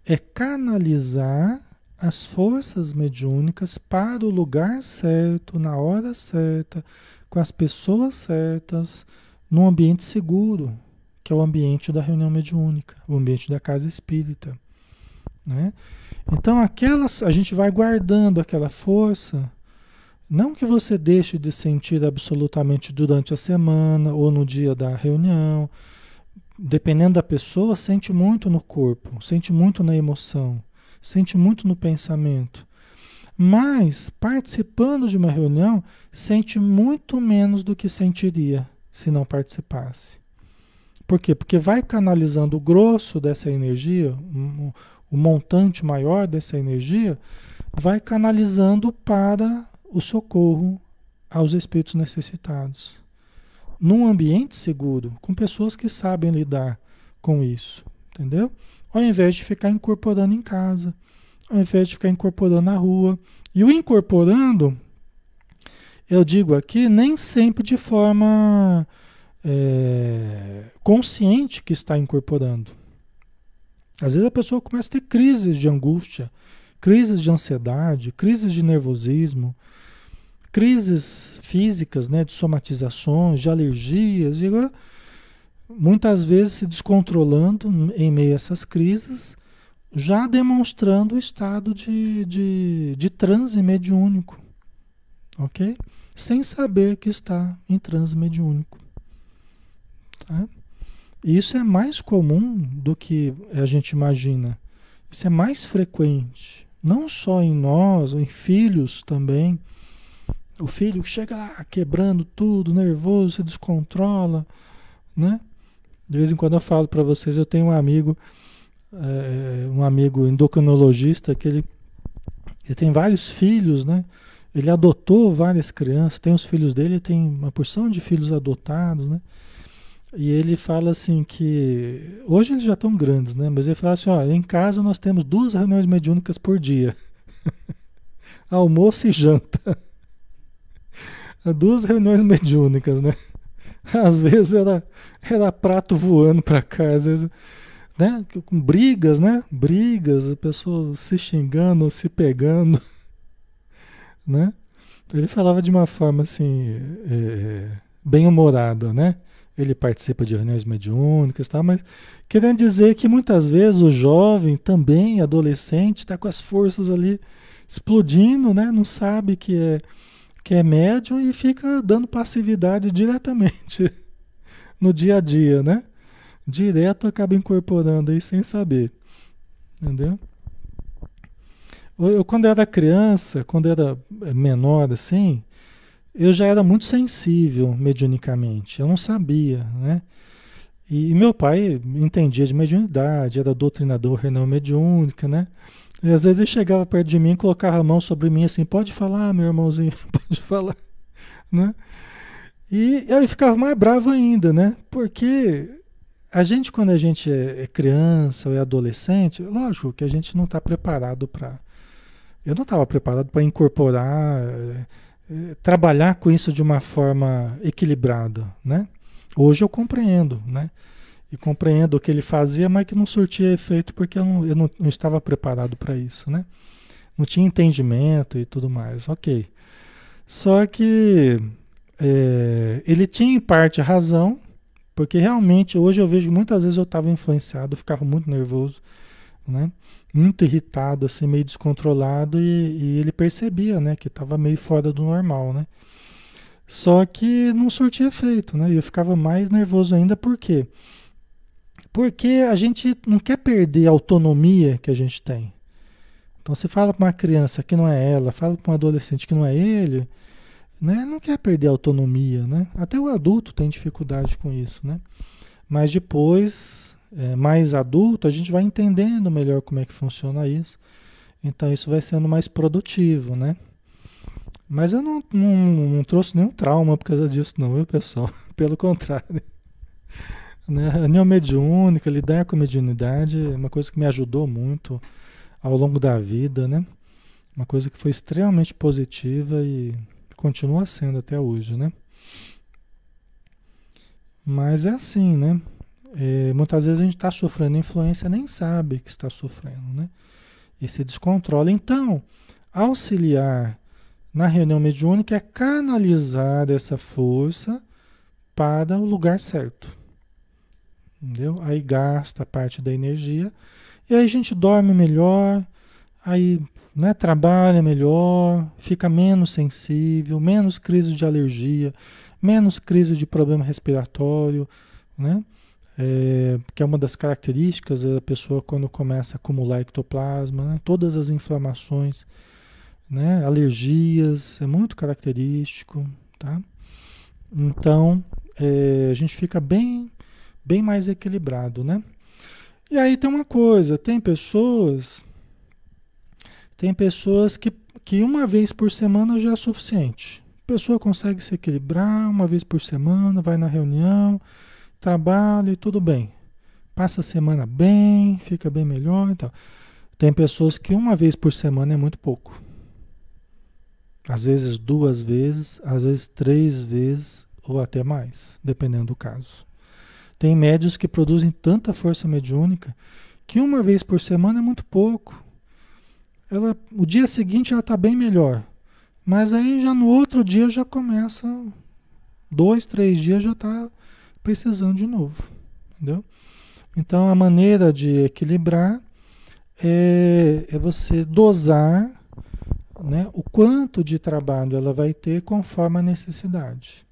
é canalizar as forças mediúnicas para o lugar certo, na hora certa, com as pessoas certas, num ambiente seguro, que é o ambiente da reunião mediúnica, o ambiente da casa espírita. Né? Então, aquelas, a gente vai guardando aquela força, não que você deixe de sentir absolutamente durante a semana ou no dia da reunião, dependendo da pessoa, sente muito no corpo, sente muito na emoção sente muito no pensamento. Mas, participando de uma reunião, sente muito menos do que sentiria se não participasse. Por quê? Porque vai canalizando o grosso dessa energia, o montante maior dessa energia, vai canalizando para o socorro aos espíritos necessitados. Num ambiente seguro, com pessoas que sabem lidar com isso, entendeu? ao invés de ficar incorporando em casa, ao invés de ficar incorporando na rua. E o incorporando, eu digo aqui, nem sempre de forma é, consciente que está incorporando. Às vezes a pessoa começa a ter crises de angústia, crises de ansiedade, crises de nervosismo, crises físicas, né, de somatizações, de alergias, de, muitas vezes se descontrolando em meio a essas crises, já demonstrando o estado de, de, de transe mediúnico, ok? Sem saber que está em transe mediúnico. Tá? Isso é mais comum do que a gente imagina. Isso é mais frequente, não só em nós, em filhos também. O filho chega lá quebrando tudo, nervoso, se descontrola, né? De vez em quando eu falo para vocês, eu tenho um amigo, é, um amigo endocrinologista que ele, ele tem vários filhos, né? Ele adotou várias crianças, tem os filhos dele, tem uma porção de filhos adotados, né? E ele fala assim que hoje eles já estão grandes, né? Mas ele fala assim, ó, em casa nós temos duas reuniões mediúnicas por dia. (laughs) Almoço e janta. Duas reuniões (laughs) mediúnicas, né? Às vezes era, era prato voando para cá, às vezes, né? Com brigas, né? Brigas, a pessoa se xingando, se pegando, (laughs) né? Ele falava de uma forma assim, é, bem humorada, né? Ele participa de reuniões mediúnicas, tá? mas querendo dizer que muitas vezes o jovem, também adolescente, está com as forças ali explodindo, né? Não sabe que é que é médium e fica dando passividade diretamente (laughs) no dia a dia, né? Direto acaba incorporando aí sem saber. Entendeu? Eu, quando era criança, quando era menor assim, eu já era muito sensível mediunicamente. Eu não sabia, né? E meu pai entendia de mediunidade, era doutrinador renal mediúnica, né? E às vezes ele chegava perto de mim, colocava a mão sobre mim assim, pode falar, meu irmãozinho, (laughs) pode falar, né? E eu ficava mais bravo ainda, né? Porque a gente, quando a gente é, é criança ou é adolescente, lógico que a gente não está preparado para. Eu não estava preparado para incorporar, é, é, trabalhar com isso de uma forma equilibrada, né? Hoje eu compreendo, né? E compreendo o que ele fazia, mas que não surtia efeito porque eu não, eu não, não estava preparado para isso, né? Não tinha entendimento e tudo mais, ok. Só que é, ele tinha em parte razão, porque realmente hoje eu vejo muitas vezes eu estava influenciado, eu ficava muito nervoso, né? Muito irritado, assim, meio descontrolado, e, e ele percebia, né, que estava meio fora do normal, né? Só que não surtia efeito, né? E eu ficava mais nervoso ainda, por quê? Porque a gente não quer perder a autonomia que a gente tem. Então você fala para uma criança que não é ela, fala para um adolescente que não é ele, né? Não quer perder a autonomia, né? Até o adulto tem dificuldade com isso, né? Mas depois, é, mais adulto, a gente vai entendendo melhor como é que funciona isso. Então isso vai sendo mais produtivo, né? Mas eu não, não, não, trouxe nenhum trauma por causa disso, não, viu, pessoal? (laughs) Pelo contrário. Né? A neomediúnica, lidar com a mediunidade é uma coisa que me ajudou muito ao longo da vida, né? Uma coisa que foi extremamente positiva e continua sendo até hoje, né? Mas é assim, né? É, muitas vezes a gente está sofrendo influência nem sabe que está sofrendo, né? E se descontrola. Então, auxiliar na reunião mediúnica é canalizar essa força para o lugar certo. Entendeu? Aí gasta parte da energia e aí a gente dorme melhor, aí né, trabalha melhor, fica menos sensível, menos crise de alergia, menos crise de problema respiratório, né? É, que é uma das características da pessoa quando começa a acumular ectoplasma, né? todas as inflamações né? Alergias, é muito característico, tá? Então, é, a gente fica bem, bem mais equilibrado, né? E aí tem uma coisa, tem pessoas, tem pessoas que, que uma vez por semana já é suficiente. A pessoa consegue se equilibrar uma vez por semana, vai na reunião, trabalha e tudo bem. Passa a semana bem, fica bem melhor então. Tem pessoas que uma vez por semana é muito pouco. Às vezes duas vezes, às vezes três vezes ou até mais, dependendo do caso. Tem médios que produzem tanta força mediúnica que uma vez por semana é muito pouco. Ela, o dia seguinte ela está bem melhor, mas aí já no outro dia já começa, dois, três dias já está precisando de novo, entendeu? Então a maneira de equilibrar é, é você dosar né, o quanto de trabalho ela vai ter conforme a necessidade.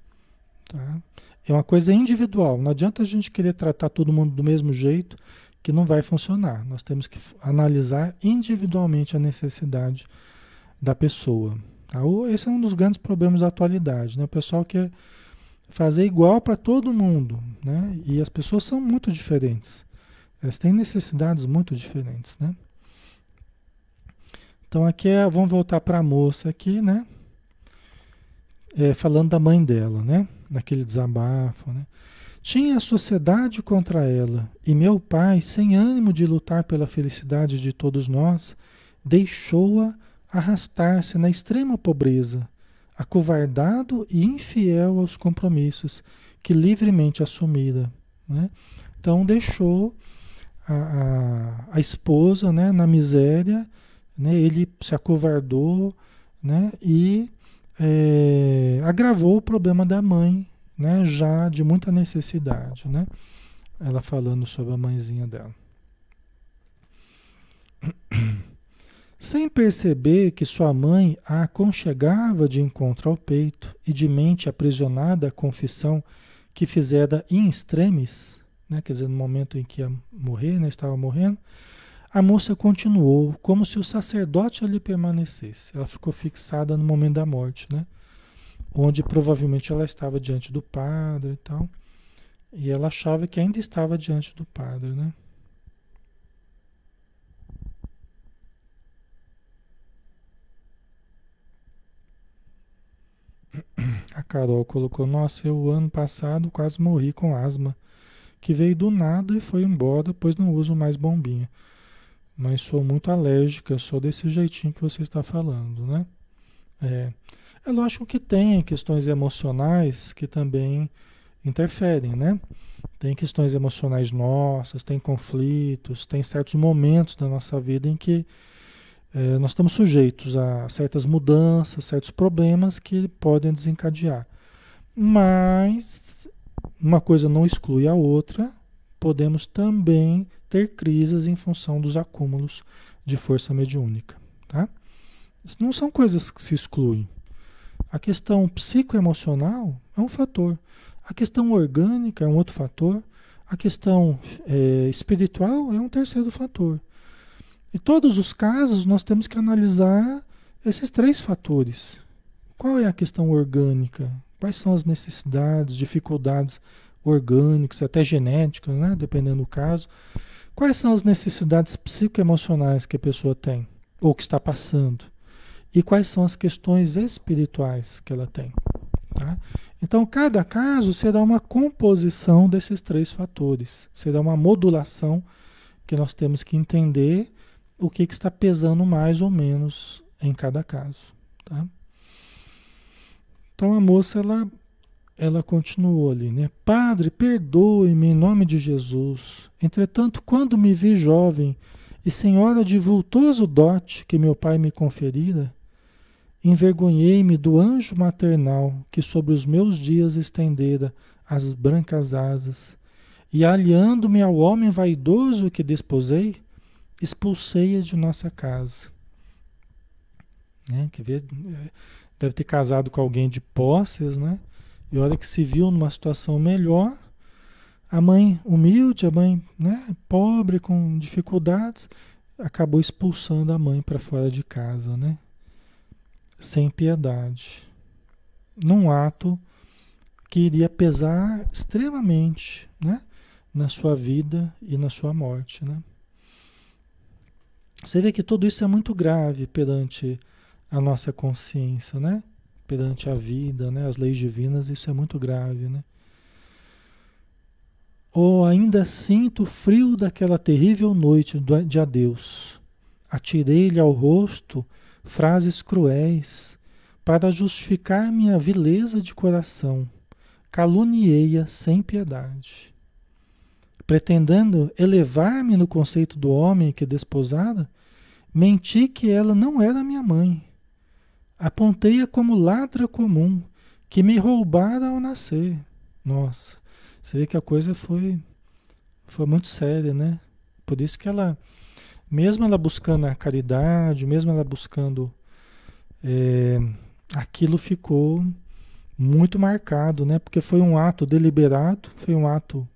Tá? É uma coisa individual. Não adianta a gente querer tratar todo mundo do mesmo jeito, que não vai funcionar. Nós temos que analisar individualmente a necessidade da pessoa. Tá? Esse é um dos grandes problemas da atualidade. Né? O pessoal quer fazer igual para todo mundo. Né? E as pessoas são muito diferentes. Elas têm necessidades muito diferentes. Né? Então aqui é, vamos voltar para a moça aqui, né? É, falando da mãe dela, né? Naquele desabafo, né? Tinha a sociedade contra ela, e meu pai, sem ânimo de lutar pela felicidade de todos nós, deixou-a arrastar-se na extrema pobreza, acovardado e infiel aos compromissos que livremente assumira. Né? Então deixou a, a, a esposa né, na miséria né? Ele se acovardou né? e é, agravou o problema da mãe, né? já de muita necessidade. Né? Ela falando sobre a mãezinha dela. (clears throat) Sem perceber que sua mãe a aconchegava de encontro ao peito e de mente aprisionada à confissão que fizera in extremis, né? quer dizer, no momento em que ia morrer, né? estava morrendo, a moça continuou, como se o sacerdote ali permanecesse. Ela ficou fixada no momento da morte, né? Onde provavelmente ela estava diante do padre e tal. E ela achava que ainda estava diante do padre, né? (clears throat) A Carol colocou: Nossa, eu ano passado quase morri com asma, que veio do nada e foi embora, pois não uso mais bombinha. Mas sou muito alérgica, sou desse jeitinho que você está falando, né? É, é lógico que tem questões emocionais que também interferem, né? Tem questões emocionais nossas, tem conflitos, tem certos momentos da nossa vida em que é, nós estamos sujeitos a certas mudanças, certos problemas que podem desencadear. Mas uma coisa não exclui a outra, podemos também ter crises em função dos acúmulos de força mediúnica. Tá? Não são coisas que se excluem. A questão psicoemocional é um fator. A questão orgânica é um outro fator. A questão é, espiritual é um terceiro fator. Em todos os casos, nós temos que analisar esses três fatores. Qual é a questão orgânica? Quais são as necessidades, dificuldades orgânicas, até genéticas, né? dependendo do caso. Quais são as necessidades psicoemocionais que a pessoa tem ou que está passando? E quais são as questões espirituais que ela tem? Tá? Então, cada caso será uma composição desses três fatores, será uma modulação que nós temos que entender o que, que está pesando mais ou menos em cada caso. Tá? Então a moça ela, ela continuou ali, né? Padre, perdoe-me em nome de Jesus. Entretanto, quando me vi jovem e senhora de vultoso dote que meu pai me conferira, envergonhei-me do anjo maternal que sobre os meus dias estendera as brancas asas, e aliando-me ao homem vaidoso que desposei, expulsei-a de nossa casa. Né? Quer ver? Deve ter casado com alguém de posses, né? E a hora que se viu numa situação melhor, a mãe humilde, a mãe né, pobre, com dificuldades, acabou expulsando a mãe para fora de casa, né? Sem piedade. Num ato que iria pesar extremamente, né? Na sua vida e na sua morte, né? Você vê que tudo isso é muito grave perante a nossa consciência, né? Perante a vida, né? As leis divinas, isso é muito grave, né? Ou ainda sinto o frio daquela terrível noite de adeus. Atirei-lhe ao rosto frases cruéis para justificar minha vileza de coração. Caluniei-a sem piedade pretendendo elevar-me no conceito do homem que desposara, menti que ela não era minha mãe. Apontei-a como ladra comum, que me roubara ao nascer. Nossa, você vê que a coisa foi, foi muito séria, né? Por isso que ela, mesmo ela buscando a caridade, mesmo ela buscando é, aquilo ficou muito marcado, né? Porque foi um ato deliberado, foi um ato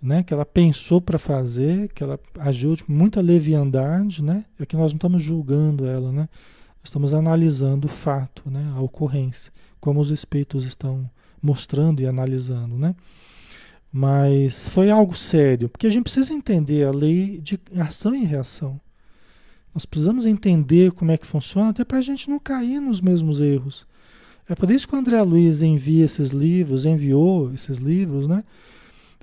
né, que ela pensou para fazer, que ela agiu com muita leviandade, né? É que nós não estamos julgando ela, né? Estamos analisando o fato, né, a ocorrência, como os espíritos estão mostrando e analisando, né? Mas foi algo sério, porque a gente precisa entender a lei de ação e reação. Nós precisamos entender como é que funciona, até para a gente não cair nos mesmos erros. É por isso que o André Luiz envia esses livros, enviou esses livros, né?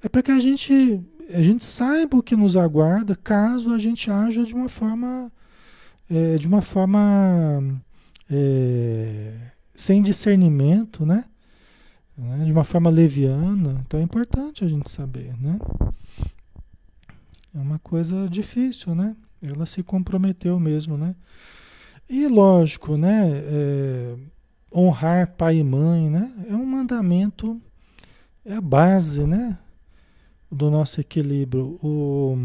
É para que a gente, a gente saiba o que nos aguarda caso a gente haja de uma forma, é, de uma forma é, sem discernimento, né? né? De uma forma leviana. Então é importante a gente saber, né? É uma coisa difícil, né? Ela se comprometeu mesmo, né? E lógico, né? É, honrar pai e mãe, né? É um mandamento, é a base, né? do nosso equilíbrio. O,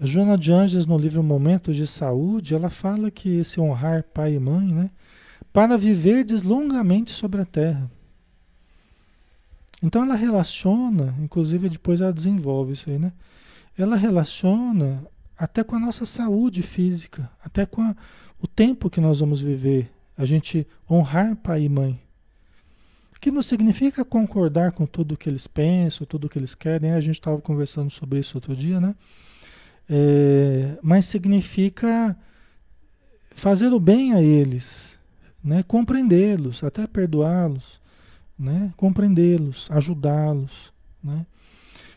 a Joana de Anjos, no livro Momentos de Saúde, ela fala que esse honrar pai e mãe, né, para viver deslongamente sobre a terra. Então ela relaciona, inclusive depois ela desenvolve isso aí, né? Ela relaciona até com a nossa saúde física, até com a, o tempo que nós vamos viver, a gente honrar pai e mãe que não significa concordar com tudo que eles pensam, tudo que eles querem. A gente estava conversando sobre isso outro dia, né? É, mas significa fazer o bem a eles, né? compreendê-los, até perdoá-los, né? compreendê-los, ajudá-los. Né?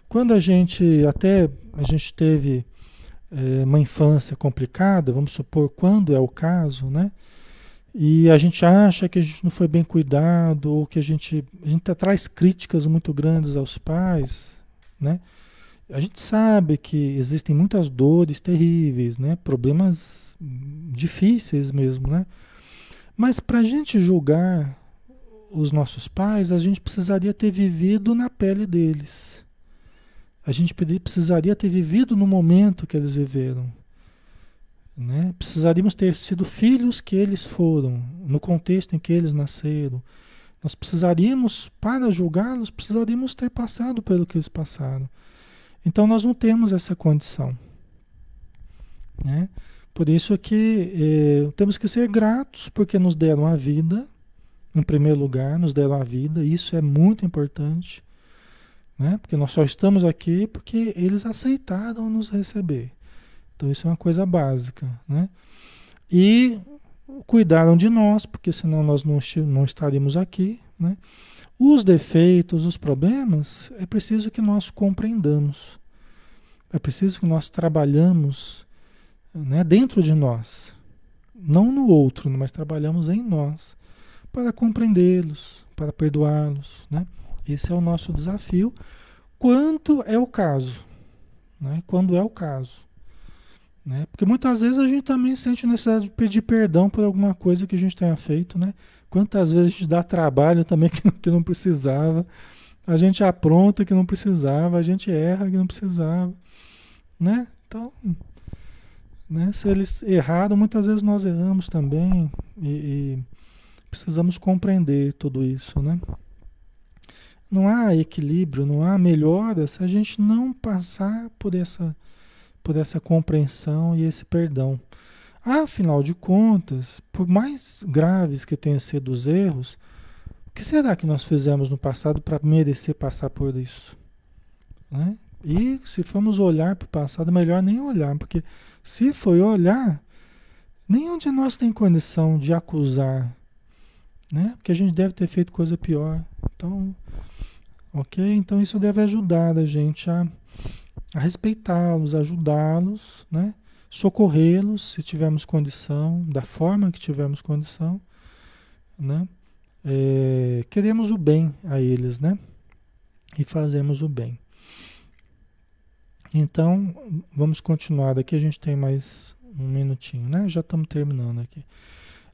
Quando a gente até a gente teve é, uma infância complicada, vamos supor, quando é o caso, né? E a gente acha que a gente não foi bem cuidado, ou que a gente, a gente traz críticas muito grandes aos pais, né? A gente sabe que existem muitas dores terríveis, né? Problemas difíceis mesmo, né? Mas para a gente julgar os nossos pais, a gente precisaria ter vivido na pele deles. A gente precisaria ter vivido no momento que eles viveram. Né? Precisaríamos ter sido filhos que eles foram, no contexto em que eles nasceram. Nós precisaríamos, para julgá-los, precisaríamos ter passado pelo que eles passaram. Então nós não temos essa condição. Né? Por isso que eh, temos que ser gratos porque nos deram a vida, em primeiro lugar, nos deram a vida, isso é muito importante. Né? Porque nós só estamos aqui porque eles aceitaram nos receber. Então isso é uma coisa básica, né? E cuidaram de nós, porque senão nós não, não estaríamos aqui, né? Os defeitos, os problemas, é preciso que nós compreendamos. É preciso que nós trabalhamos né, dentro de nós. Não no outro, mas trabalhamos em nós para compreendê-los, para perdoá-los. Né? Esse é o nosso desafio, quando é o caso. Né? Quando é o caso. Né? Porque muitas vezes a gente também sente necessidade de pedir perdão por alguma coisa que a gente tenha feito, né? Quantas vezes a gente dá trabalho também (laughs) que, que não precisava, a gente apronta que não precisava, a gente erra que não precisava, né? Então, né? se eles erraram, muitas vezes nós erramos também e, e precisamos compreender tudo isso, né? Não há equilíbrio, não há melhora se a gente não passar por essa por essa compreensão e esse perdão. Afinal de contas, por mais graves que tenham sido os erros, o que será que nós fizemos no passado para merecer passar por isso? Né? E se formos olhar para o passado, melhor nem olhar, porque se foi olhar, nenhum de nós tem condição de acusar, né? Porque a gente deve ter feito coisa pior. Então, ok? Então isso deve ajudar a gente a a respeitá-los, ajudá-los, né? Socorrê-los se tivermos condição, da forma que tivermos condição, né? É, queremos o bem a eles, né? E fazemos o bem. Então, vamos continuar. Daqui a gente tem mais um minutinho, né? Já estamos terminando aqui.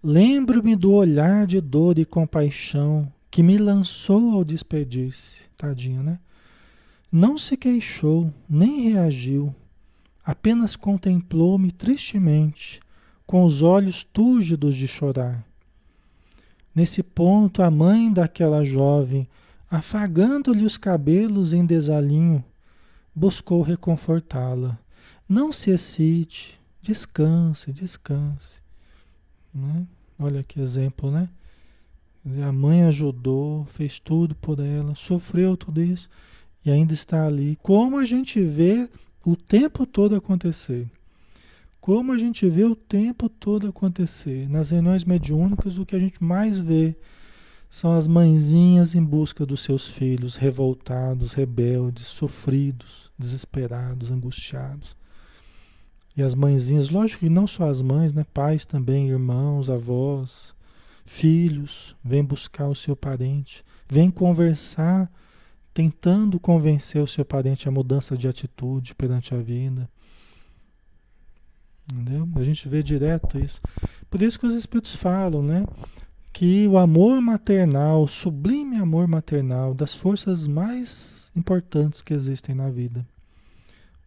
Lembro-me do olhar de dor e compaixão que me lançou ao despedir-se. Tadinho, né? Não se queixou, nem reagiu, apenas contemplou-me tristemente, com os olhos túrgidos de chorar. Nesse ponto, a mãe daquela jovem, afagando-lhe os cabelos em desalinho, buscou reconfortá-la. Não se excite, descanse, descanse. Né? Olha que exemplo, né? A mãe ajudou, fez tudo por ela, sofreu tudo isso e ainda está ali. Como a gente vê o tempo todo acontecer. Como a gente vê o tempo todo acontecer. Nas reuniões mediúnicas, o que a gente mais vê são as mãezinhas em busca dos seus filhos, revoltados, rebeldes, sofridos, desesperados, angustiados. E as mãezinhas, lógico que não só as mães, né? Pais também, irmãos, avós, filhos, vêm buscar o seu parente, vêm conversar tentando convencer o seu parente a mudança de atitude perante a vida. Entendeu? A gente vê direto isso. Por isso que os espíritos falam, né? Que o amor maternal, o sublime amor maternal, das forças mais importantes que existem na vida.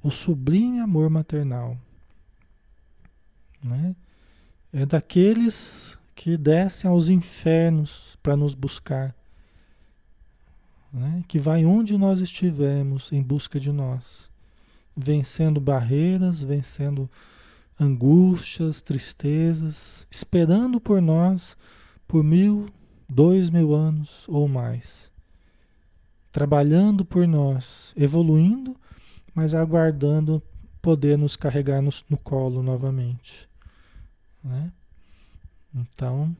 O sublime amor maternal. Né? É daqueles que descem aos infernos para nos buscar né? que vai onde nós estivermos em busca de nós, vencendo barreiras, vencendo angústias, tristezas, esperando por nós por mil, dois mil anos ou mais, trabalhando por nós, evoluindo, mas aguardando poder nos carregar no, no colo novamente. Né? Então,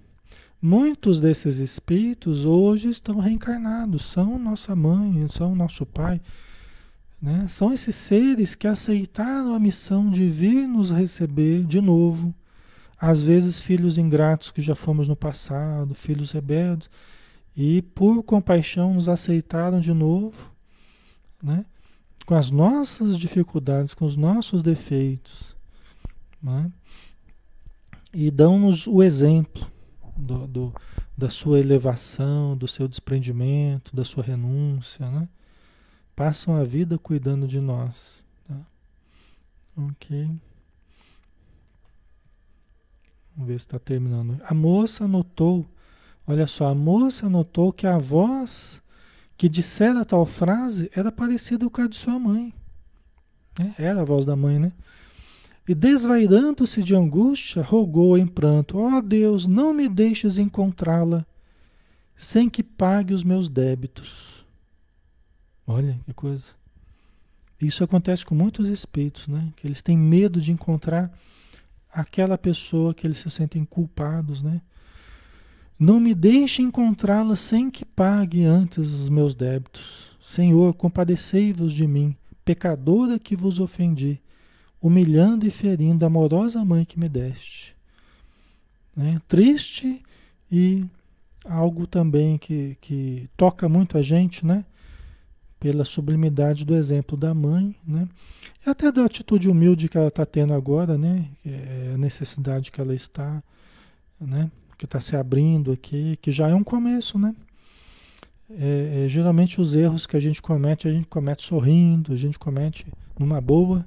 muitos desses espíritos hoje estão reencarnados, são nossa mãe, são nosso pai. Né? São esses seres que aceitaram a missão de vir nos receber de novo. Às vezes, filhos ingratos que já fomos no passado, filhos rebeldes, e por compaixão nos aceitaram de novo, né? com as nossas dificuldades, com os nossos defeitos. Né? E dão-nos o exemplo do, do, da sua elevação, do seu desprendimento, da sua renúncia. Né? Passam a vida cuidando de nós. Tá? Ok. Vamos ver se está terminando. A moça notou, olha só, a moça notou que a voz que dissera tal frase era parecida com a de sua mãe. Né? Era a voz da mãe, né? E desvairando-se de angústia, rogou em pranto: Ó oh Deus, não me deixes encontrá-la sem que pague os meus débitos. Olha que coisa. Isso acontece com muitos espíritos, né? Que eles têm medo de encontrar aquela pessoa que eles se sentem culpados, né? Não me deixe encontrá-la sem que pague antes os meus débitos. Senhor, compadecei-vos de mim, pecadora que vos ofendi humilhando e ferindo a amorosa mãe que me deste. Né? Triste e algo também que, que toca muito a gente, né? Pela sublimidade do exemplo da mãe, né? E até da atitude humilde que ela está tendo agora, né? É a necessidade que ela está, né? Que está se abrindo aqui, que já é um começo, né? É, é, geralmente os erros que a gente comete, a gente comete sorrindo, a gente comete numa boa,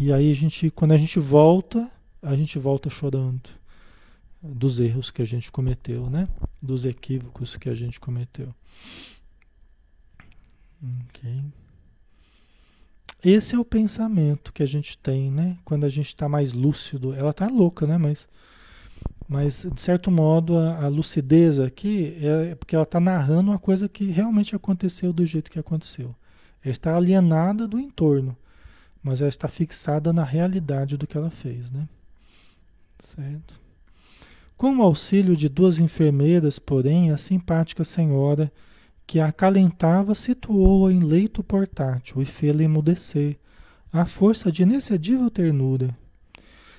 e aí a gente, quando a gente volta, a gente volta chorando dos erros que a gente cometeu, né? Dos equívocos que a gente cometeu. Ok. Esse é o pensamento que a gente tem, né? Quando a gente está mais lúcido. Ela está louca, né? Mas, mas de certo modo, a, a lucidez aqui é porque ela está narrando uma coisa que realmente aconteceu do jeito que aconteceu. Ela está alienada do entorno mas ela está fixada na realidade do que ela fez, né? Certo? Com o auxílio de duas enfermeiras, porém, a simpática senhora que a acalentava situou-a em leito portátil e fê-la emudecer, à força de inexcedível ternura.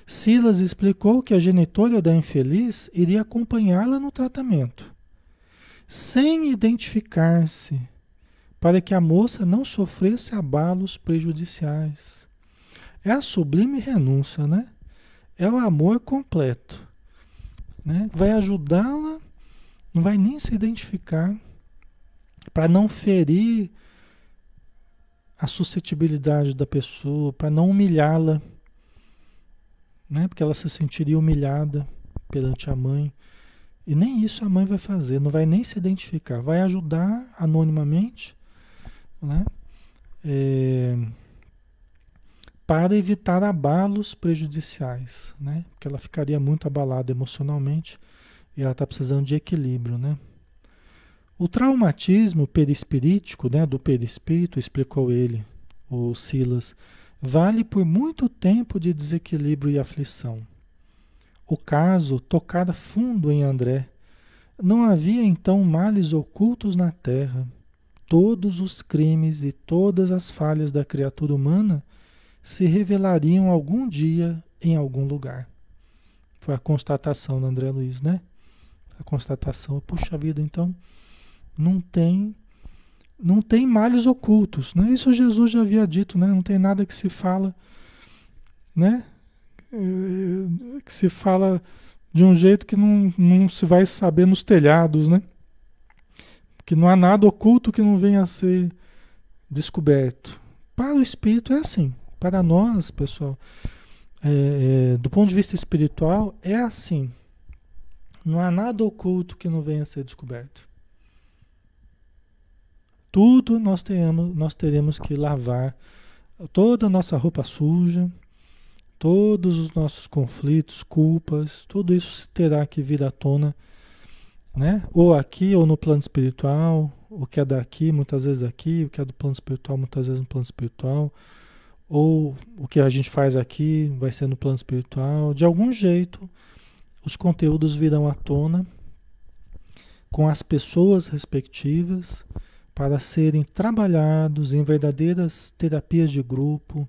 Silas explicou que a genitora da infeliz iria acompanhá-la no tratamento, sem identificar-se para que a moça não sofresse abalos prejudiciais. É a sublime renúncia, né? É o amor completo. Né? Vai ajudá-la, não vai nem se identificar, para não ferir a suscetibilidade da pessoa, para não humilhá-la, né? porque ela se sentiria humilhada perante a mãe. E nem isso a mãe vai fazer, não vai nem se identificar, vai ajudar anonimamente né? É, para evitar abalos prejudiciais, né? Porque ela ficaria muito abalada emocionalmente e ela está precisando de equilíbrio, né? O traumatismo perispirítico, né, do perispírito, explicou ele, o Silas, vale por muito tempo de desequilíbrio e aflição. O caso tocara fundo em André. Não havia então males ocultos na terra todos os crimes e todas as falhas da criatura humana se revelariam algum dia em algum lugar. Foi a constatação do André Luiz, né? A constatação, puxa vida, então não tem não tem males ocultos, né? Isso Jesus já havia dito, né? Não tem nada que se fala, né? Eh, que se fala de um jeito que não, não se vai saber nos telhados, né? Que não há nada oculto que não venha a ser descoberto. Para o espírito é assim. Para nós, pessoal, é, é, do ponto de vista espiritual, é assim. Não há nada oculto que não venha a ser descoberto. Tudo nós teremos, nós teremos que lavar. Toda a nossa roupa suja, todos os nossos conflitos, culpas, tudo isso terá que vir à tona né? Ou aqui ou no plano espiritual, o que é daqui, muitas vezes aqui, o que é do plano espiritual, muitas vezes no plano espiritual, ou o que a gente faz aqui vai ser no plano espiritual. De algum jeito, os conteúdos virão à tona com as pessoas respectivas para serem trabalhados em verdadeiras terapias de grupo,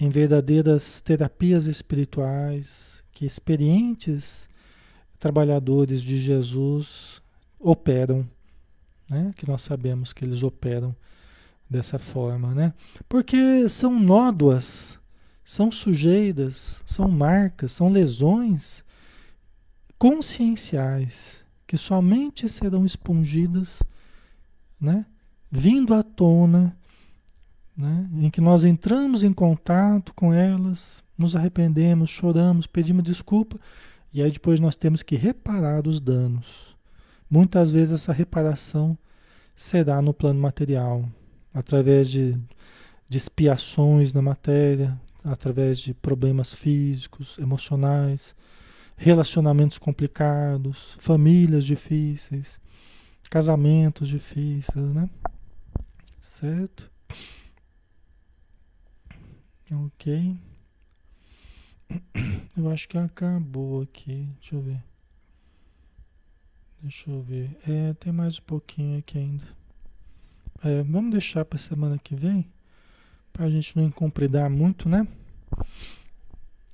em verdadeiras terapias espirituais que experientes trabalhadores de Jesus operam, né? Que nós sabemos que eles operam dessa forma, né? Porque são nódoas, são sujeiras, são marcas, são lesões conscienciais que somente serão expungidas, né? Vindo à tona, né? Em que nós entramos em contato com elas, nos arrependemos, choramos, pedimos desculpa e aí depois nós temos que reparar os danos. Muitas vezes essa reparação será no plano material, através de, de expiações na matéria, através de problemas físicos, emocionais, relacionamentos complicados, famílias difíceis, casamentos difíceis, né? Certo? Ok. Eu acho que acabou aqui. Deixa eu ver. Deixa eu ver. É, tem mais um pouquinho aqui ainda. É, vamos deixar para semana que vem, para a gente não incompridar muito, né?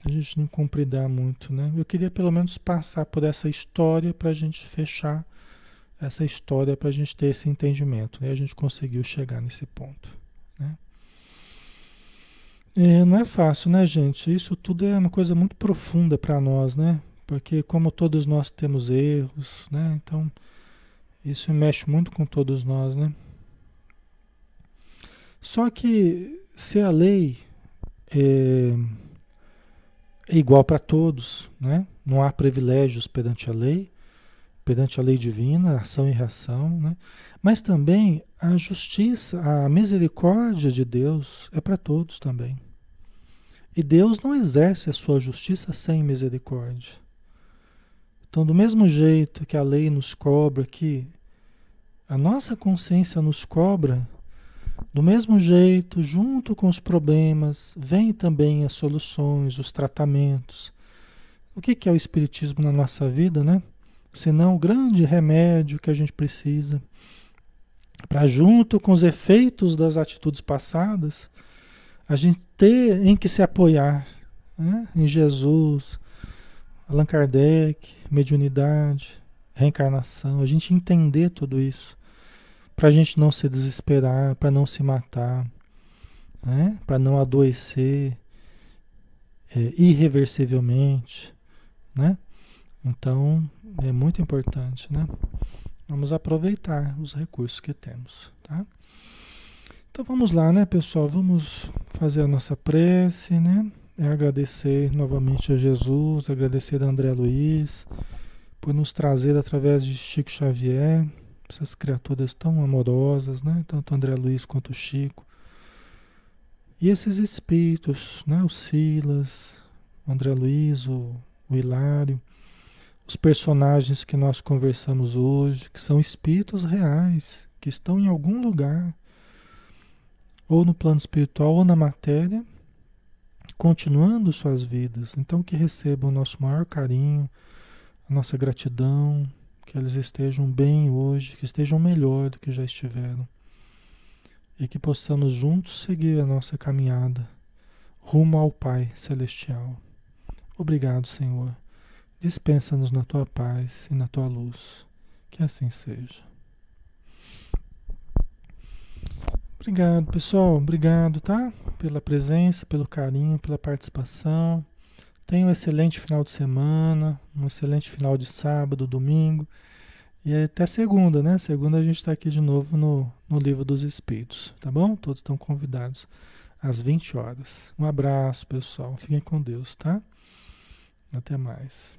A gente não incompridar muito, né? Eu queria pelo menos passar por essa história para a gente fechar essa história, para a gente ter esse entendimento. E a gente conseguiu chegar nesse ponto, né? É, não é fácil, né, gente? Isso tudo é uma coisa muito profunda para nós, né? Porque como todos nós temos erros, né? Então, isso mexe muito com todos nós, né? Só que se a lei é, é igual para todos, né? Não há privilégios perante a lei, perante a lei divina, ação e reação, né? Mas também a justiça, a misericórdia de Deus é para todos também. E Deus não exerce a sua justiça sem misericórdia. Então, do mesmo jeito que a lei nos cobra, que a nossa consciência nos cobra, do mesmo jeito, junto com os problemas, vem também as soluções, os tratamentos. O que é o Espiritismo na nossa vida, né? Senão o grande remédio que a gente precisa para, junto com os efeitos das atitudes passadas, a gente ter em que se apoiar né? em Jesus, Allan Kardec, mediunidade, reencarnação, a gente entender tudo isso, para a gente não se desesperar, para não se matar, né? para não adoecer é, irreversivelmente, né? Então é muito importante, né? Vamos aproveitar os recursos que temos, tá? Então vamos lá, né, pessoal? Vamos fazer a nossa prece, né? É agradecer novamente a Jesus, agradecer a André Luiz por nos trazer através de Chico Xavier, essas criaturas tão amorosas, né? Tanto André Luiz quanto o Chico. E esses espíritos, né? O Silas, o André Luiz, o, o Hilário, os personagens que nós conversamos hoje, que são espíritos reais, que estão em algum lugar ou no plano espiritual ou na matéria, continuando suas vidas. Então, que recebam o nosso maior carinho, a nossa gratidão, que eles estejam bem hoje, que estejam melhor do que já estiveram. E que possamos juntos seguir a nossa caminhada rumo ao Pai Celestial. Obrigado, Senhor. Dispensa-nos na tua paz e na tua luz. Que assim seja. Obrigado, pessoal. Obrigado, tá? Pela presença, pelo carinho, pela participação. Tenha um excelente final de semana, um excelente final de sábado, domingo. E até segunda, né? Segunda a gente está aqui de novo no, no Livro dos Espíritos, tá bom? Todos estão convidados às 20 horas. Um abraço, pessoal. Fiquem com Deus, tá? Até mais.